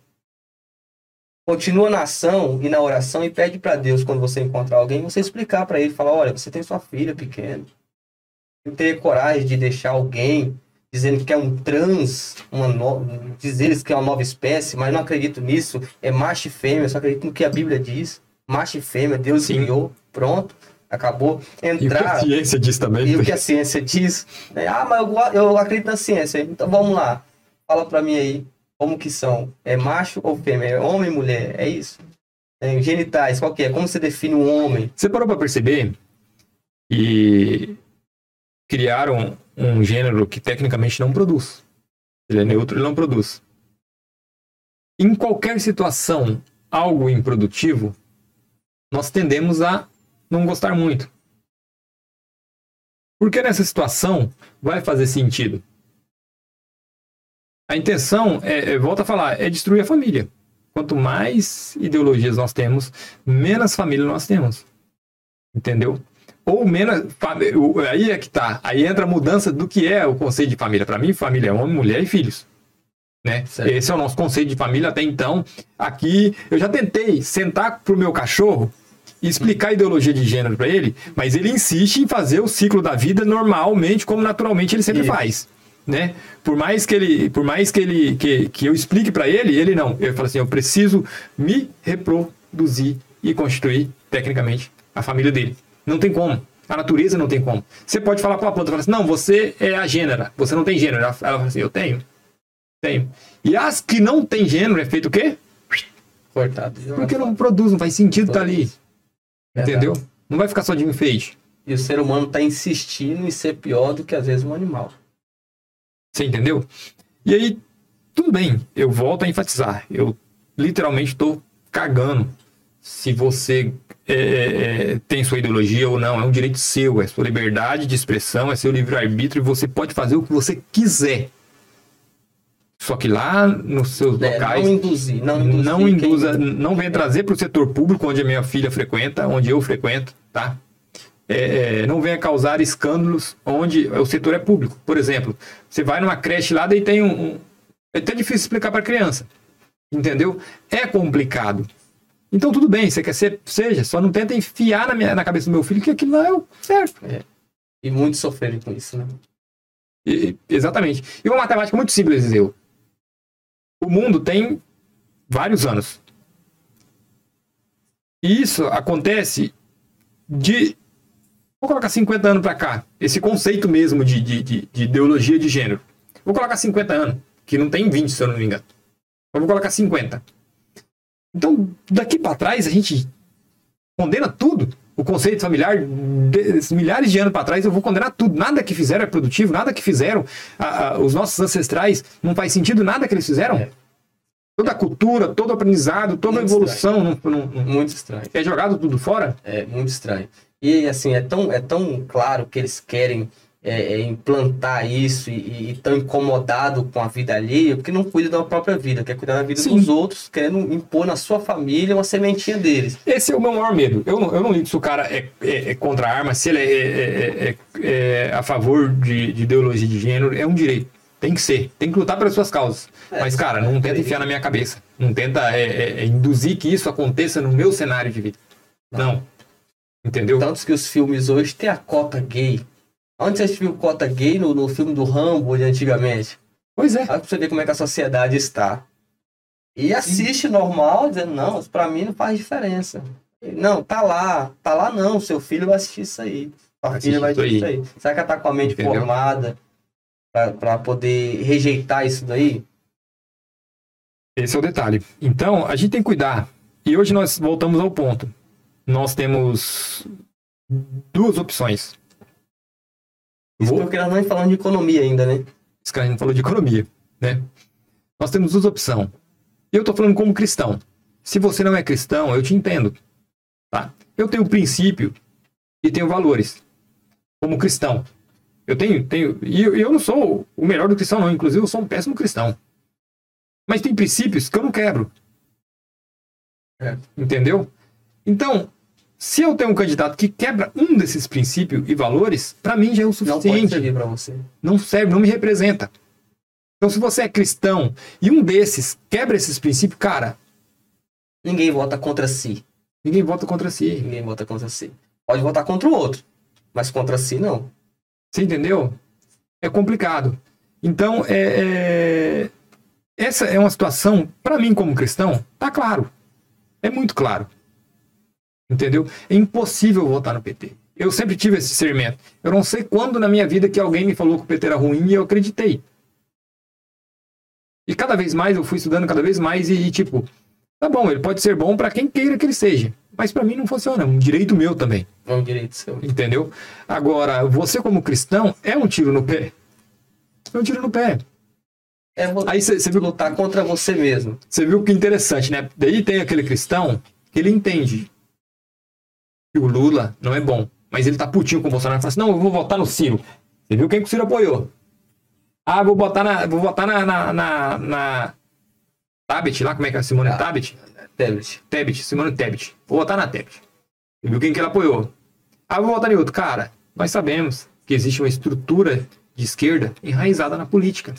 Continua na ação e na oração e pede para Deus quando você encontrar alguém, você explicar para ele, falar, olha, você tem sua filha pequena. Eu teria coragem de deixar alguém dizendo que é um trans, uma no... dizer que é uma nova espécie, mas não acredito nisso. É macho e fêmea, só acredito no que a Bíblia diz. Macho e fêmea, Deus Sim. criou, pronto, acabou. E o que a Entrar ciência diz também. e o que a ciência diz. né? Ah, mas eu, eu acredito na ciência. Então vamos lá. Fala pra mim aí. Como que são? É macho ou fêmea? É homem e mulher? É isso? É, genitais, qual que é? Como você define um homem? Você parou para perceber que criaram um gênero que tecnicamente não produz. Ele é neutro, ele não produz. Em qualquer situação, algo improdutivo, nós tendemos a não gostar muito. Porque nessa situação vai fazer sentido. A intenção, é, é, volta a falar, é destruir a família. Quanto mais ideologias nós temos, menos família nós temos. Entendeu? Ou menos. Aí é que tá. Aí entra a mudança do que é o conceito de família. Para mim, família é homem, mulher e filhos. Né? Certo. Esse é o nosso conceito de família até então. Aqui, eu já tentei sentar pro meu cachorro e explicar a ideologia de gênero para ele, mas ele insiste em fazer o ciclo da vida normalmente, como naturalmente ele sempre Isso. faz. Né? Por mais que ele, por mais que ele que, que eu explique para ele, ele não. Ele fala assim: eu preciso me reproduzir e constituir tecnicamente a família dele. Não tem como. A natureza não tem como. Você pode falar para uma planta, falar assim, não, você é a gênera, você não tem gênero. Ela fala assim, eu tenho, tenho. E as que não tem gênero é feito o quê? Cortado. Porque não produz, não faz sentido estar ali. Verdade. Entendeu? Não vai ficar só de enfeite. E o ser humano tá insistindo em ser pior do que às vezes um animal. Você entendeu? E aí, tudo bem, eu volto a enfatizar. Eu literalmente estou cagando se você é, é, tem sua ideologia ou não, é um direito seu, é sua liberdade de expressão, é seu livre-arbítrio e você pode fazer o que você quiser. Só que lá nos seus É, locais. não induzir, não induzir. Não quem- induza, não venha trazer para o setor público, onde a minha filha frequenta, onde eu frequento, tá? É, é, não venha causar escândalos onde o setor é público. Por exemplo, você vai numa creche lá, daí tem um. um- é até difícil explicar para criança. Entendeu? É complicado. Então tudo bem, você quer ser, seja, só não tenta enfiar na, minha, na cabeça do meu filho que aquilo lá é o certo. E muitos sofreram com isso, né? E- exatamente. E uma matemática muito simples, Zeu. O mundo tem vários anos. E isso acontece de. Vou colocar 50 anos para cá. Esse conceito mesmo de, de, de, de ideologia de gênero. Vou colocar 50 anos, que não tem 20, se eu não me engano. Eu vou colocar 50. Então, daqui para trás, a gente condena tudo. O conceito familiar, de- milhares de anos para trás, eu vou condenar tudo. Nada que fizeram é produtivo, nada que fizeram a- a- os nossos ancestrais, não faz sentido nada que eles fizeram. É. Toda a cultura, todo o aprendizado, toda a Muito evolução não- não- não- Muito estranho. é jogado tudo fora. É muito estranho. E assim, é tão, é tão claro que eles querem é, é, implantar isso e, e tão incomodado com a vida alheia, porque não cuida da própria vida, quer cuidar da vida Sim. dos outros, querendo impor na sua família uma sementinha deles. Esse é o meu maior medo. Eu não, eu não ligo se o cara é, é- é contra a arma, se ele é, é- é- é a favor de, de ideologia de gênero, é um direito. Tem que ser. Tem que lutar pelas suas causas. Mas, cara, não tenta enfiar na minha cabeça. Não tenta induzir que isso aconteça no meu cenário de vida. Não. Entendeu? Tantos que os filmes hoje têm a cota gay. Onde você viu cota gay no, no filme do Rambo de antigamente? Pois é. Pra você ver como é que a sociedade está. E assiste normal, dizendo, não, pra mim não faz diferença. Não, tá lá, tá lá não, seu filho vai assistir isso aí. Sua filha vai assistir isso aí. Será que ela tá com a mente Entendeu? formada pra, pra poder rejeitar isso daí? Esse é o detalhe. Então, a gente tem que cuidar. E hoje nós voltamos ao ponto. Nós temos duas opções. Isso porque nós não estamos falando de economia ainda, né? Esse cara gente falou de economia, né? Nós temos duas opções. Eu tô falando como cristão. Se você não é cristão, eu te entendo, tá? Eu tenho princípio e tenho valores como cristão. Eu tenho, tenho e eu, eu não sou o melhor do cristão não, inclusive eu sou um péssimo cristão. Mas tem princípios que eu não quebro. É. Entendeu? Então, se eu tenho um candidato que quebra um desses princípios e valores, para mim já é o Não pode suficiente servir pra você. não serve, não me representa. Então, se você é cristão e um desses quebra esses princípios, cara, Ninguém vota contra si. ninguém vota contra si. Ninguém vota contra si. Pode votar contra o outro, mas contra si não. Você entendeu? É complicado. Então, é, é- essa é uma situação, para mim, como cristão, tá claro. É muito claro. Entendeu? É impossível votar no PT. Eu sempre tive esse discernimento. Eu não sei quando na minha vida que alguém me falou que o PT era ruim e eu acreditei. E cada vez mais eu fui estudando cada vez mais e, e, tipo, tá bom, ele pode ser bom para quem queira que ele seja, mas para mim não funciona, é um direito meu também, É um direito seu. entendeu? Agora, você como cristão é um tiro no pé. É um tiro no pé. É Aí você viu, lutar contra você mesmo. você viu que interessante, né? Daí tem aquele cristão que ele entende que o Lula não é bom, mas ele tá putinho com o Bolsonaro e fala assim: não, eu vou votar no Ciro. Você viu quem que o Ciro apoiou? Ah, vou botar na. Vou votar na. na, na, na Tabet lá, como é que é? Simone Ah. Tabet? Tebet. Tebet, Simone Tebet. Vou votar na Tebet. Você viu quem que ele apoiou? Ah, vou votar em outro. Cara, nós sabemos que existe uma estrutura de esquerda enraizada na política.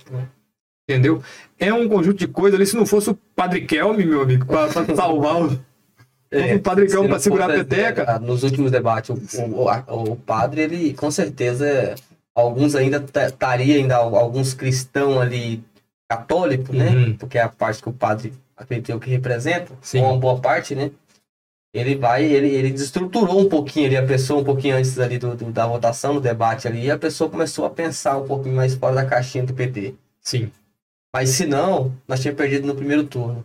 Entendeu? É um conjunto de coisas ali. Se não fosse o Padre Kelme, meu amigo, pra salvar o. o Padre pra não segurar a peteca. ah, Nos últimos debates, o, o, a- o padre, ele com certeza, alguns ainda estaria ainda alguns cristãos ali católicos, né? Uhum. Porque é a parte que o padre acredita que representa, Sim. uma boa parte, né? Ele vai, ele, ele desestruturou um pouquinho ali a pessoa, um pouquinho antes ali do, do- da votação, do debate ali, e a pessoa começou a pensar um pouquinho mais fora da caixinha do PT. Sim. Mas se não, nós tínhamos perdido no primeiro turno.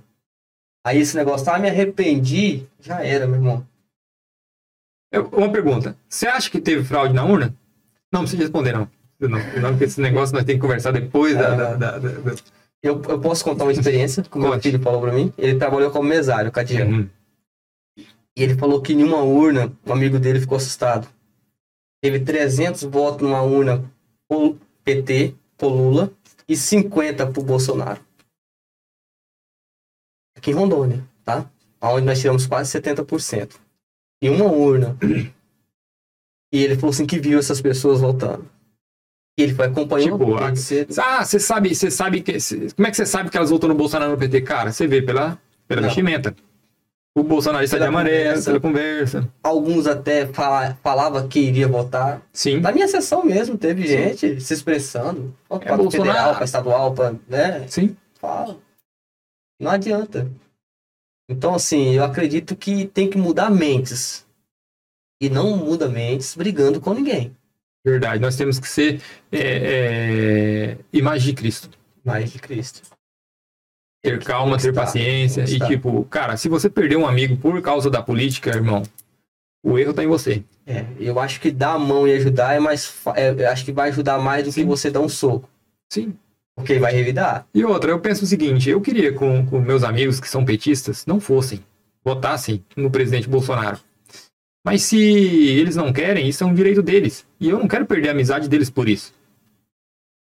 Aí esse negócio, ah, me arrependi, já era, meu irmão. Eu- uma pergunta. Você acha que teve fraude na urna? Não precisa responder, não. Não, não porque esse negócio nós temos que conversar depois da- da- da- da- da, Eu, eu posso contar uma experiência que o meu filho falou pra mim. Ele trabalhou como mesário, Cadiano. Uhum. E ele falou que em uma urna, um amigo dele ficou assustado. Teve 300 votos numa urna pro PT, pro Lula, e 50 pro Bolsonaro. Aqui em Rondônia, tá? Onde nós tiramos quase 70%. Em uma urna. E ele falou assim que viu essas pessoas votando. E ele foi acompanhando Tipo, a- cedo. Ah, você sabe, você sabe que. cê- Como é que você sabe que elas votam no Bolsonaro no PT? Cara, você vê pela, pela Não. vestimenta. O bolsonarista Pela de amarelo, conversa. pela conversa. Alguns até fala, falava que iria votar. Sim. Na minha sessão mesmo, teve Sim. gente se expressando. Ó, Pra Bolsonaro. federal, pra estadual, pra. Né? Sim. Fala. Não adianta. Então, assim, eu acredito que tem que mudar mentes. E não muda mentes brigando com ninguém. Verdade. Nós temos que ser é, é, imagem de Cristo. Mais de Cristo. Ter calma, ter paciência. E tipo, cara, se você perder um amigo por causa da política, irmão, o erro tá em você. É, eu acho que dar a mão e ajudar é mais. é, eu acho que vai ajudar mais do Sim. que você dar um soco. Sim. Porque vai revidar. E outra, eu penso o seguinte, eu queria com, com meus amigos que são petistas não fossem, votassem no presidente Bolsonaro. Mas se eles não querem, isso é um direito deles. E eu não quero perder a amizade deles por isso.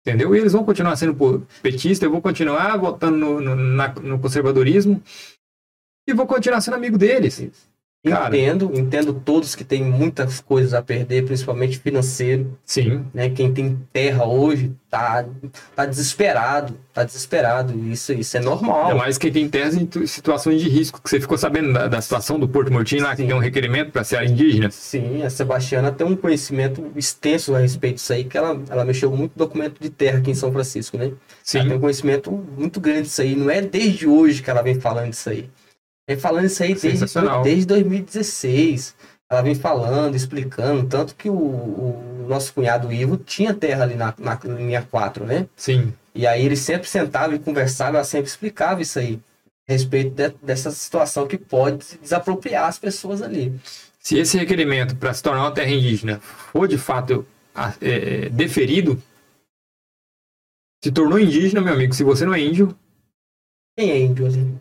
Entendeu? E eles vão continuar sendo petista, eu vou continuar votando no, no- na- no conservadorismo e vou continuar sendo amigo deles. Cara. Entendo, entendo todos que têm muitas coisas a perder, principalmente financeiro. Sim, Né? Quem tem terra hoje tá, tá desesperado. Tá desesperado. Isso, isso é normal. ainda mais quem tem terras em tu- situações de risco, que você ficou sabendo da, da situação do Porto Mortinho lá, que Sim. tem um requerimento para ser área indígena. Sim, a Sebastiana tem um conhecimento extenso a respeito disso aí, que ela, ela mexeu muito documento de terra aqui em São Francisco, né? Ela tem Sim, um conhecimento muito grande disso aí. Não é desde hoje que ela vem falando disso aí. Vem falando isso aí desde, desde 2016. Ela vem falando, explicando. Tanto que o, o nosso cunhado Ivo tinha terra ali na, na linha 4, né? sim. E aí ele sempre sentava e conversava, ela sempre explicava isso aí. A respeito de- dessa situação que pode desapropriar as pessoas ali. Se esse requerimento para se tornar uma terra indígena for de fato a- é, deferido, se tornou indígena, meu amigo. Se você não é índio, Quem é índio ali?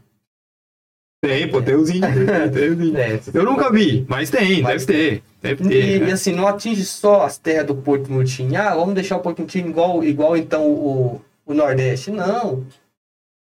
Tem, pô, tem os índios. tem os índios. É, Eu nunca vi, mas tem, Mas deve ter. Deve E, ter. e né? assim, não atinge só as terras do Porto Murtinho. Ah, vamos deixar o Porto Murtinho igual, igual então o, o Nordeste. Não.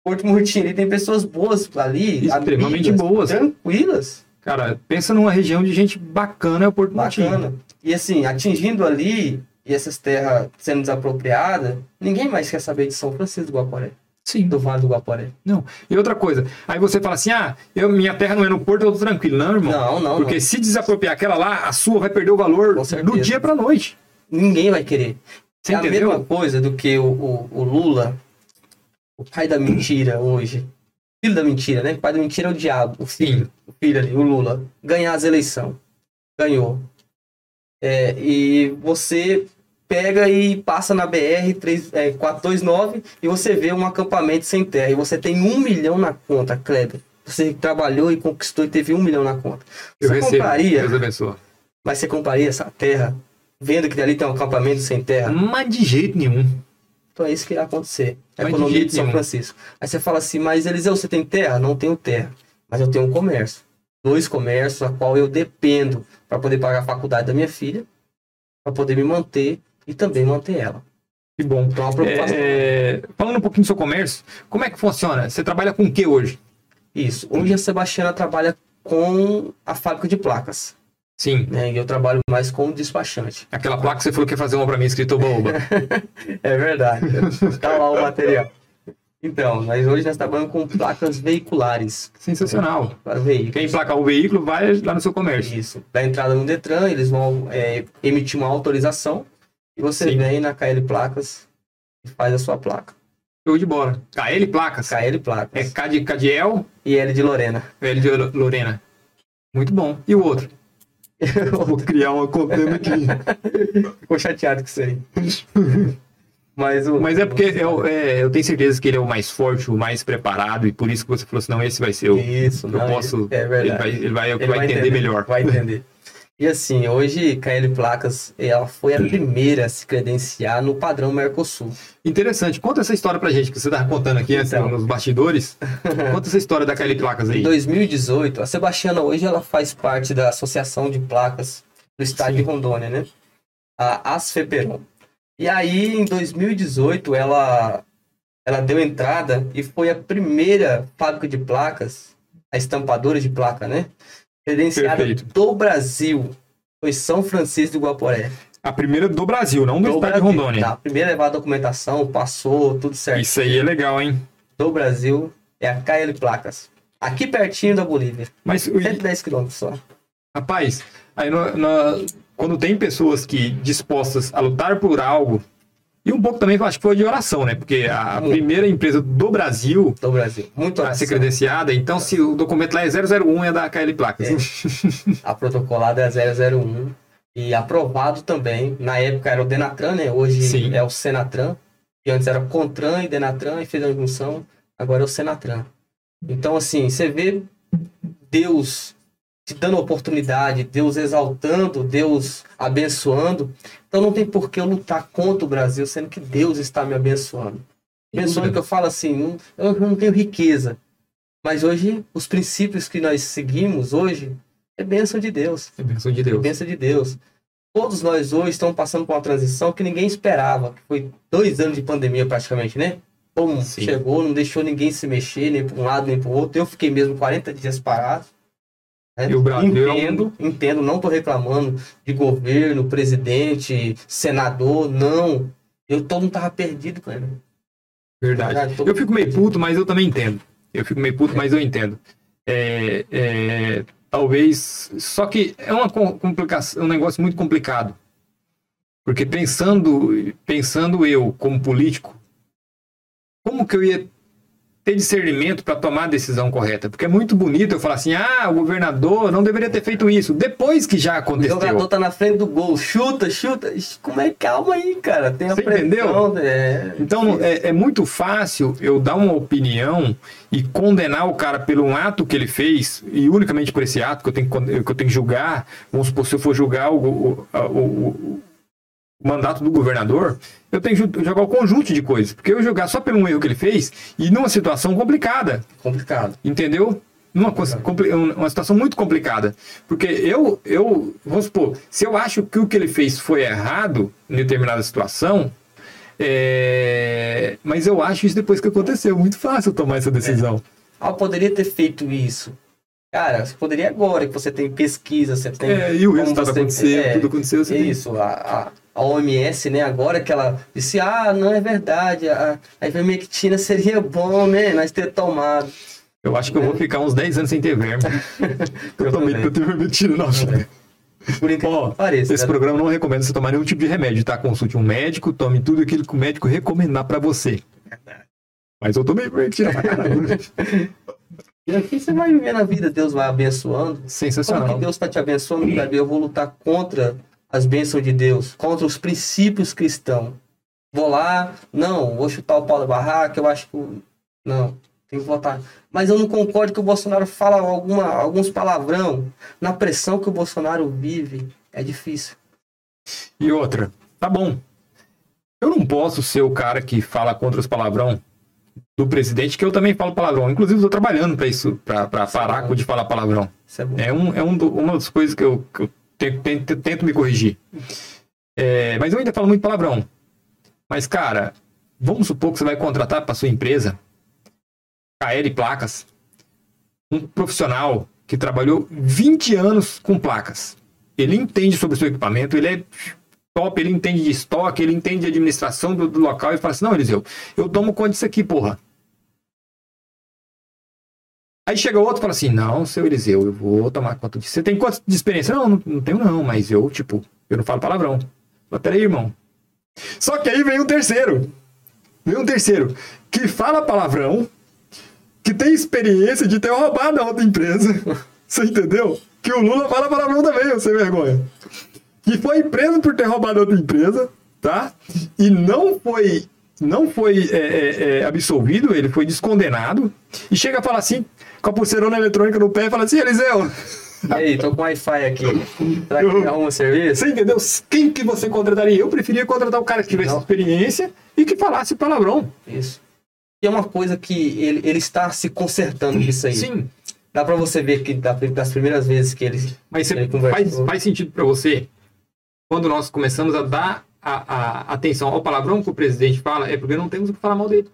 Porto Murtinho, ele tem pessoas boas ali. Extremamente amigas, boas. Tranquilas. Cara, pensa numa região de gente bacana, é o Porto Martinho. Bacana. E assim, atingindo ali, e essas terras sendo desapropriadas, ninguém mais quer saber de São Francisco do Guaporé. Sim. Do Vale do Guaporé. Não. E outra coisa, aí você fala assim: ah, eu, minha terra não é no Porto, eu tô tranquilo. Não, irmão. Não, não, Porque não. se desapropriar aquela lá, a sua vai perder o valor do dia pra noite. Ninguém vai querer. Você é a entendeu? mesma coisa do que o, o, o Lula, o pai da mentira hoje. Filho da mentira, né? O pai da mentira é o diabo, o filho. O filho ali, o Lula. Ganhar as eleições. Ganhou. É, e você pega e passa na BR 3, é, 429 e você vê um acampamento sem terra. E você tem um milhão na conta, Kleber. Você trabalhou e conquistou e teve um milhão na conta. Eu Você recebo. compraria, Deus abençoe. mas você compraria essa terra, vendo que ali tem um acampamento sem terra? Mas de jeito nenhum. Então é isso que ia acontecer. A Mas de economia de, jeito São nenhum. Francisco. Aí você fala assim, mas Eliseu, você tem terra? Não tenho terra. Mas eu tenho um comércio. Dois comércios a qual eu dependo para poder pagar a faculdade da minha filha, para poder me manter e também manter ela. Que bom. Então é uma preocupação. É, falando um pouquinho do seu comércio, como é que funciona? Você trabalha com o que hoje? Isso. Hoje a Sebastiana trabalha com a fábrica de placas. Sim. Né? E eu trabalho mais como despachante. Aquela placa que você falou que ia fazer uma pra mim escrito Oba-Oba. É verdade. tá lá o material. Então, nós hoje nós trabalhamos com placas veiculares Sensacional. para veículos. Quem emplacar o veículo vai lá no seu comércio. Isso. Da entrada no Detran, eles vão é, emitir uma autorização você Sim. vem na KL Placas e faz a sua placa. Show de bola. KL Placas. KL É Placas. K de Cadiel, E L de Lorena. L de Lorena. Muito bom. E o outro? Vou criar uma contenda aqui. Ficou chateado com isso aí. Mas, o, Mas é porque eu, é, eu tenho certeza que ele é o mais forte, o mais preparado, e por isso que você falou assim, não, esse vai ser o... Isso, eu não, posso... É ele verdade. vai, ele vai, Ele vai entender, melhor. Vai entender. E assim, hoje KL Placas, ela foi a primeira a se credenciar no padrão Mercosul. Interessante. Conta essa história pra gente, que você tava contando aqui antes, Então. nos bastidores. Conta essa história da KL Placas aí. Em 2018, a Sebastiana hoje ela faz parte da Associação de Placas do Estado Sim. de Rondônia, né? A Asfeperon. E aí, em 2018, ela, ela deu entrada e foi a primeira fábrica de placas, a estampadora de placa, né? Credenciada Perfeito. do Brasil. Foi São Francisco do Guaporé. A primeira do Brasil, não do, Do estado de Brasil. Rondônia. Tá, a primeira levar a documentação, passou, tudo certo. Isso aí é legal, hein? Do Brasil é a KL Placas. Aqui pertinho da Bolívia. Mas, ui, 110 quilômetros só. rapaz, aí quando tem pessoas que dispostas a lutar por algo, e um pouco também acho que foi de oração, né? Porque a Muito. primeira empresa do Brasil do Brasil. Muito a ser credenciada, então se o documento lá é 001 é da KL Placas. É. A protocolada é 001 e aprovado também. Na época era o Denatran, né? Hoje Sim. é o Senatran. E antes era Contran e Denatran e fez a junção. Agora é o Senatran. Então, assim, você vê Deus te dando oportunidade, Deus exaltando, Deus abençoando. Então não tem por que eu lutar contra o Brasil, sendo que Deus está me abençoando. Abençoando que eu falo assim, eu não tenho riqueza. Mas hoje, os princípios que nós seguimos hoje é bênção de Deus. É bênção de É Deus. bênção de Deus. Todos nós hoje estamos passando por uma transição que ninguém esperava. que Foi dois anos de pandemia praticamente, né? Sim. chegou, não deixou ninguém se mexer, nem para um lado nem para o outro. Eu fiquei mesmo 40 dias parado. Né? E o Brasil é Entendo, entendo, não estou reclamando de governo, presidente, senador, não. Eu todo mundo tava perdido, cara. Verdade. Eu fico meio puto, mas eu também entendo. Eu fico meio puto, mas eu entendo. É, é, talvez. Só que é uma com- complicação, um negócio muito complicado. Porque pensando, pensando eu como político, como que eu ia ter discernimento para tomar a decisão correta? Porque é muito bonito eu falar assim: ah, o governador não deveria ter feito isso. Depois que já O aconteceu. jogador tá na frente do gol, chuta, chuta. Como é? Calma aí, cara. Tem a Você pressão. entendeu? É... Então é, é muito fácil eu dar uma opinião e condenar o cara pelo um ato que ele fez, e unicamente por esse ato que eu tenho que, eu tenho que julgar. Vamos supor, se eu for julgar o, o, o- o- o mandato do governador, eu tenho que jogar o conjunto de coisas. Porque eu julgar só pelo um erro que ele fez e numa situação complicada. complicado. Entendeu? Numa coisa uma situação muito complicada. Porque eu, eu, vamos supor, se eu acho que o que ele fez foi errado em determinada situação, é, mas eu acho isso depois que aconteceu. Muito fácil tomar essa decisão. Ah, eu poderia ter feito isso. Cara, você poderia agora, que você tem pesquisa, você tem. É, e o resultado você- aconteceu, é, tudo aconteceu. Você tem- Isso, a, a, a OMS, né, agora que ela disse, ah, não é verdade, a, a ivermectina seria bom, né, nós ter tomado. Eu acho que eu vou ficar uns 10 anos sem ter verme. eu tomei também. tanto vermectina na vida. Por Ó, que pareça. Esse né? programa não recomenda você tomar nenhum tipo de remédio, tá? Consulte um médico, tome tudo aquilo que o médico recomendar pra você. Mas eu tomei vermectina pra caramba. E aqui você vai vivendo a vida, Deus vai abençoando. Como Sensacional. que Deus está te abençoando, Gabi? Eu vou lutar contra as bênçãos de Deus, contra os princípios cristãos. Vou lá, não, vou chutar o pau da barraca, eu acho que. Não, tem que votar. Mas eu não concordo que o Bolsonaro fala alguma, alguns palavrão. Na pressão que o Bolsonaro vive, é difícil. E outra, tá bom. Eu não posso ser o cara que fala contra os palavrão do presidente, que eu também falo palavrão. Inclusive, estou trabalhando para isso, para parar bom. com de falar palavrão. É. É, um, é um do- uma das coisas que eu, que eu tento, tento- tento me corrigir. É, mas eu ainda falo muito palavrão. Mas, cara, vamos supor que você vai contratar para sua empresa KL Placas um profissional que trabalhou 20 anos com placas. Ele entende sobre o seu equipamento, ele é top, ele entende de estoque, ele entende de administração do, do local e fala assim: não, Eliseu, eu tomo conta disso aqui, porra. Aí chega outro e fala assim: não, seu Eliseu, eu vou tomar conta disso. Você tem quanto de experiência? Não, não, não tenho, não, mas eu, tipo, eu não falo palavrão. Mas peraí, irmão. Só que aí vem um terceiro. Vem um terceiro que fala palavrão, que tem experiência de ter roubado a outra empresa. Você entendeu? Que o Lula fala palavrão também, eu sem vergonha. Que foi preso por ter roubado outra empresa, tá? E não foi, não foi é, é, é, absolvido, ele foi descondenado. E chega a falar assim, com a pulseirona eletrônica no pé, e fala assim, Eliseu, E aí, tô com Wi-Fi aqui. Será que me arruma serviço? Você entendeu? Quem que você contrataria? Eu preferia contratar o cara que tivesse Não. experiência e que falasse palavrão. Isso. E é uma coisa que ele, ele está se consertando com isso aí. Sim, Dá pra você ver que da- das primeiras vezes que ele. mas Ele faz, faz sentido para você quando nós começamos a dar a, a atenção ao palavrão que o presidente fala, é porque não temos o que falar mal dele.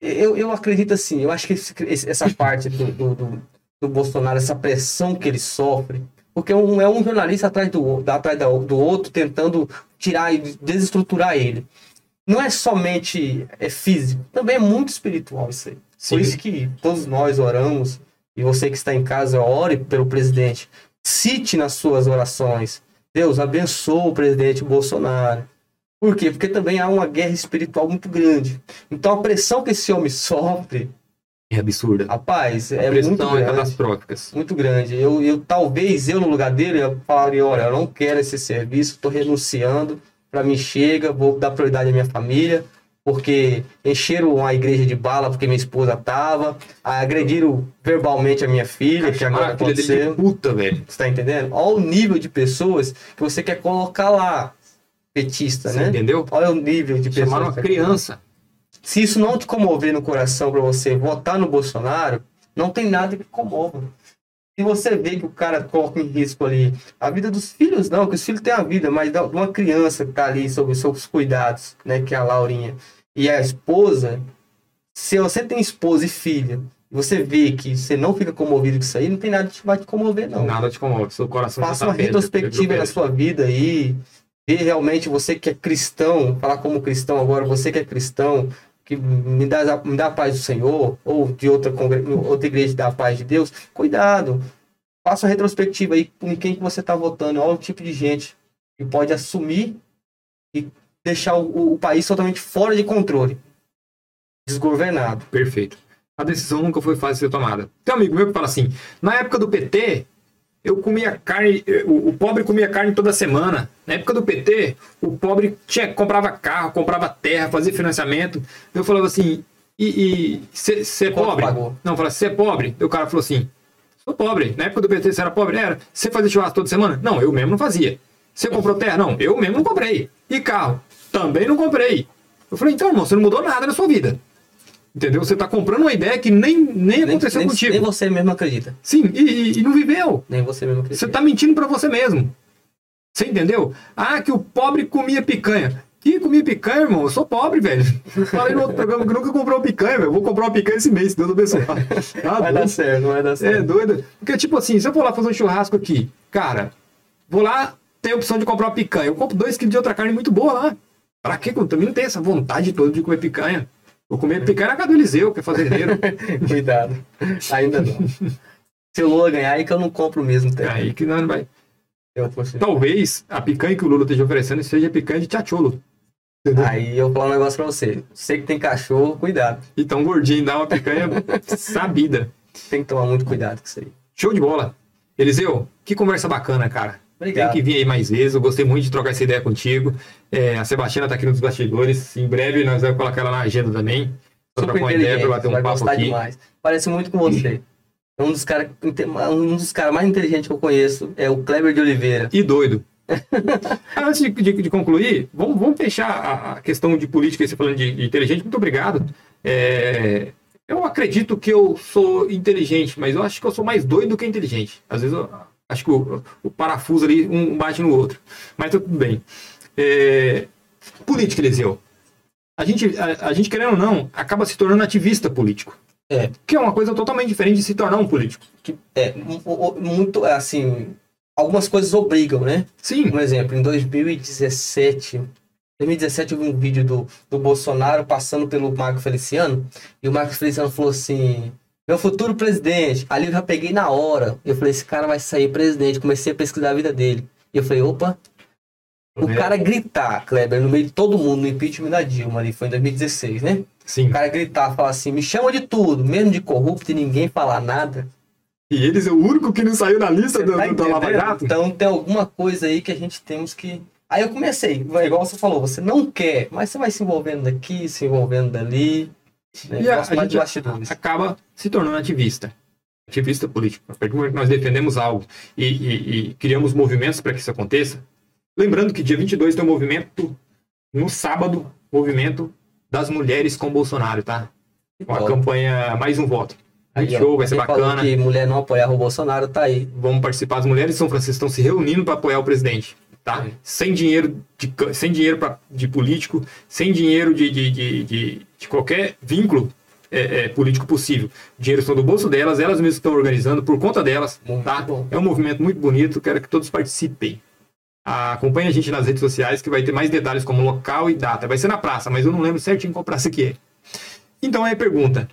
Eu, eu acredito assim, eu acho que esse- essa parte do, do, do, Bolsonaro, essa pressão que ele sofre, porque um, é um jornalista atrás do, atrás do outro tentando tirar e desestruturar ele. Não é somente é físico, também é muito espiritual isso aí. Por isso que todos nós oramos, e você que está em casa, ore pelo presidente. Cite nas suas orações. Deus abençoe o presidente Bolsonaro. Por quê? Porque também há uma guerra espiritual muito grande. Então a pressão que esse homem sofre, É absurda. rapaz, a é pressão muito é grande. catastrófica. Muito grande. Eu, eu talvez eu no lugar dele eu falaria, olha, eu não quero esse serviço, estou renunciando, para mim chega, vou dar prioridade à minha família, porque encheram a igreja de bala porque minha esposa tava, agrediram verbalmente a minha filha, que Chamar agora filha de aconteceu. puta, velho. Você tá entendendo? Olha o nível de pessoas que você quer colocar lá, petista, Você né? entendeu? Olha o nível de pessoas. Chamaram uma criança. se isso não te comover no coração para você votar no Bolsonaro, não tem nada que comova. Se você vê que o cara coloca em risco ali a vida dos filhos, não, que os filhos têm a vida, mas da- de uma criança que tá ali sob os seus cuidados, né, que é a Laurinha, e a esposa, se você tem esposa e filha, e você vê que você não fica comovido com isso aí, não tem nada que vai te comover, não. Nada te comove. Seu coração Faça tá uma retrospectiva na sua vida aí. Vê realmente você que é cristão, falar como cristão agora, você que é cristão, que me dá, me dá a paz do Senhor, ou de outra, outra igreja dá a paz de Deus, cuidado. Faça uma retrospectiva aí em quem que você está votando. Olha o tipo de gente que pode assumir e deixar o, o país totalmente fora de controle. Desgovernado. Perfeito. A decisão nunca foi fácil de ser tomada. Tem um amigo meu que fala assim: na época do PT, eu comia carne, o, pobre comia carne toda semana. Na época do PT, o pobre tinha, comprava carro, comprava terra, fazia financiamento. Eu falava assim: e você é pobre? pagou? Não, eu falava: você é pobre? E o cara falou assim: sou pobre. Na época do PT, você era pobre? Era. Você fazia churrasco toda semana? Não, eu mesmo não fazia. Você comprou terra? Não, eu mesmo não comprei. E carro? Também não comprei. Eu falei: então, irmão, você não mudou nada na sua vida. Entendeu? Você tá comprando uma ideia que nem, nem aconteceu nem, contigo. nem você mesmo acredita. Sim, e, e- e não viveu. Nem você mesmo acredita. Você tá mentindo pra você mesmo. Você entendeu? Ah, que o pobre comia picanha. Que comia picanha, irmão? Eu sou pobre, velho. Falei no outro programa que nunca comprou picanha, velho. Eu Vou comprar uma picanha esse mês, se Deus abençoar. Tá Vai dar doido. certo, não vai dar É certo. doido. Porque, tipo assim, se eu for lá fazer um churrasco aqui, cara, vou lá, tem a opção de comprar uma picanha. Eu compro dois quilos de outra carne muito boa lá. Pra quê? Eu também não tenho essa vontade toda de comer picanha. Vou comer casa do Eliseu, que é fazendeiro. Cuidado. Ainda não. Se o Lula ganhar, aí que eu não compro mesmo. Tá? Aí que não vai. Talvez a picanha que o Lula esteja oferecendo seja picanha de tchacholo. Aí eu vou falar um negócio pra você. Você que tem cachorro, cuidado. E tão gordinho, dá uma picanha sabida. Tem que tomar muito cuidado com isso aí. Show de bola. Eliseu, que conversa bacana, cara. Obrigado. Tem que vir aí mais vezes. Eu gostei muito de trocar essa ideia contigo. É, a Sebastiana tá aqui nos bastidores. Em breve nós vamos colocar ela na agenda também. Pra trocar uma ideia, pra inteligente. bater um papo aqui. demais. Parece muito com você. É Um dos caras um dos caras mais inteligentes que eu conheço é o Kleber de Oliveira. E doido. Antes de, de- de concluir, vamos, vamos fechar a, a questão de política, você falando de, de inteligente. Muito obrigado. É, eu acredito que eu sou inteligente, mas eu acho que eu sou mais doido do que inteligente. Às vezes eu acho que o, o parafuso ali um bate no outro. Mas tudo bem. É, política, Eliseu. A gente, a, a gente, querendo ou não, acaba se tornando ativista político. É. Que é uma coisa totalmente diferente de se tornar um político. Que é mu- mu- muito assim. Algumas coisas obrigam, né? Sim. Um exemplo, em 2017, 2017 eu vi um vídeo do, do Bolsonaro passando pelo Marco Feliciano, e o Marco Feliciano falou assim: Meu futuro presidente. Ali eu já peguei na hora. Eu falei: Esse cara vai sair presidente. Comecei a pesquisar a vida dele. E eu falei: opa. O É. cara gritar, Kleber, no meio de todo mundo, no impeachment da Dilma ali, foi em 2016, né? Sim. O cara gritar, falar assim: me chama de tudo, mesmo de corrupto e ninguém falar nada. E eles é o único que não saiu na lista do, Tá do- da Lava? Jato? Então tem alguma coisa aí que a gente temos que. Aí eu comecei, igual você falou, você não quer, mas você vai se envolvendo daqui, se envolvendo dali. Né? E a- a gente- bastidores. acaba se tornando ativista. Ativista político. A partir do momento que nós defendemos algo e, e- e criamos movimentos para que isso aconteça. Lembrando que dia 22 tem um movimento, no sábado, movimento das mulheres com Bolsonaro, tá? Com a Top. campanha Mais um Voto. Aí, show, vai ser bacana. que mulher não apoiava o Bolsonaro, tá aí. Vamos participar. As mulheres de São Francisco estão se reunindo para apoiar o presidente, tá? Sem dinheiro de, sem dinheiro pra, de político, sem dinheiro de, de, de, de, de qualquer vínculo é, é, político possível. Dinheiro são do bolso delas, elas mesmas estão organizando por conta delas, Muito tá? bom. É um movimento muito bonito, quero que todos participem. Ah, Acompanhe a gente nas redes sociais que vai ter mais detalhes como local e data. Vai ser na praça, mas eu não lembro certinho qual praça que é. Então aí a pergunta: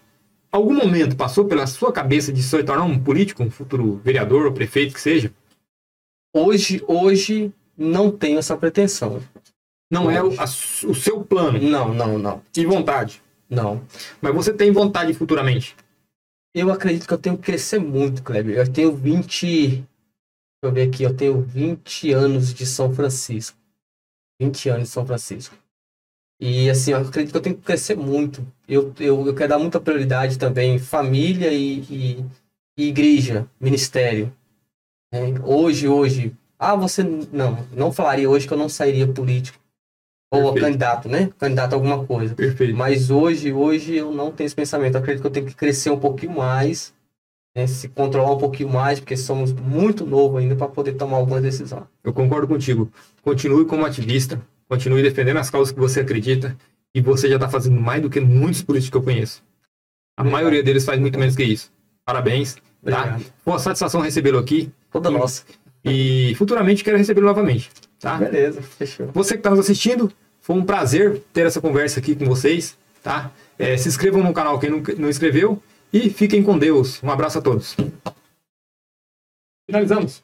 algum momento passou pela sua cabeça de se tornar um político, um futuro vereador ou prefeito que seja? Hoje, hoje, não tenho essa pretensão. Não é o, a o seu plano Não, não, não. e vontade, Não. mas você tem vontade futuramente. Eu acredito que eu tenho que crescer muito, Kleber. Eu tenho 20. Deixa eu ver aqui, eu tenho 20 anos de São Francisco. 20 anos de São Francisco. E assim, eu acredito que eu tenho que crescer muito. Eu, eu, eu quero dar muita prioridade também família e, e, e igreja, ministério. né? Hoje, hoje. Ah, você. Não, não falaria hoje que eu não sairia político. Ou Perfeito. candidato, né? Candidato a alguma coisa. Perfeito. Mas hoje, hoje eu não tenho esse pensamento. Eu acredito que eu tenho que crescer um pouquinho mais, né, se controlar um pouquinho mais, porque somos muito novos ainda para poder tomar alguma decisão. Eu concordo contigo. Continue como ativista, continue defendendo as causas que você acredita e você já está fazendo mais do que muitos políticos que eu conheço. A Obrigado. maioria deles faz muito menos que isso. Parabéns, tá? Obrigado. Uma satisfação recebê-lo aqui Toda Sim. nossa. E futuramente quero recebê-lo novamente, tá? Beleza, fechou. Você que está nos assistindo, foi um prazer ter essa conversa aqui com vocês, tá? É, se inscrevam no canal quem não, não inscreveu e fiquem com Deus. Um abraço a todos. Finalizamos.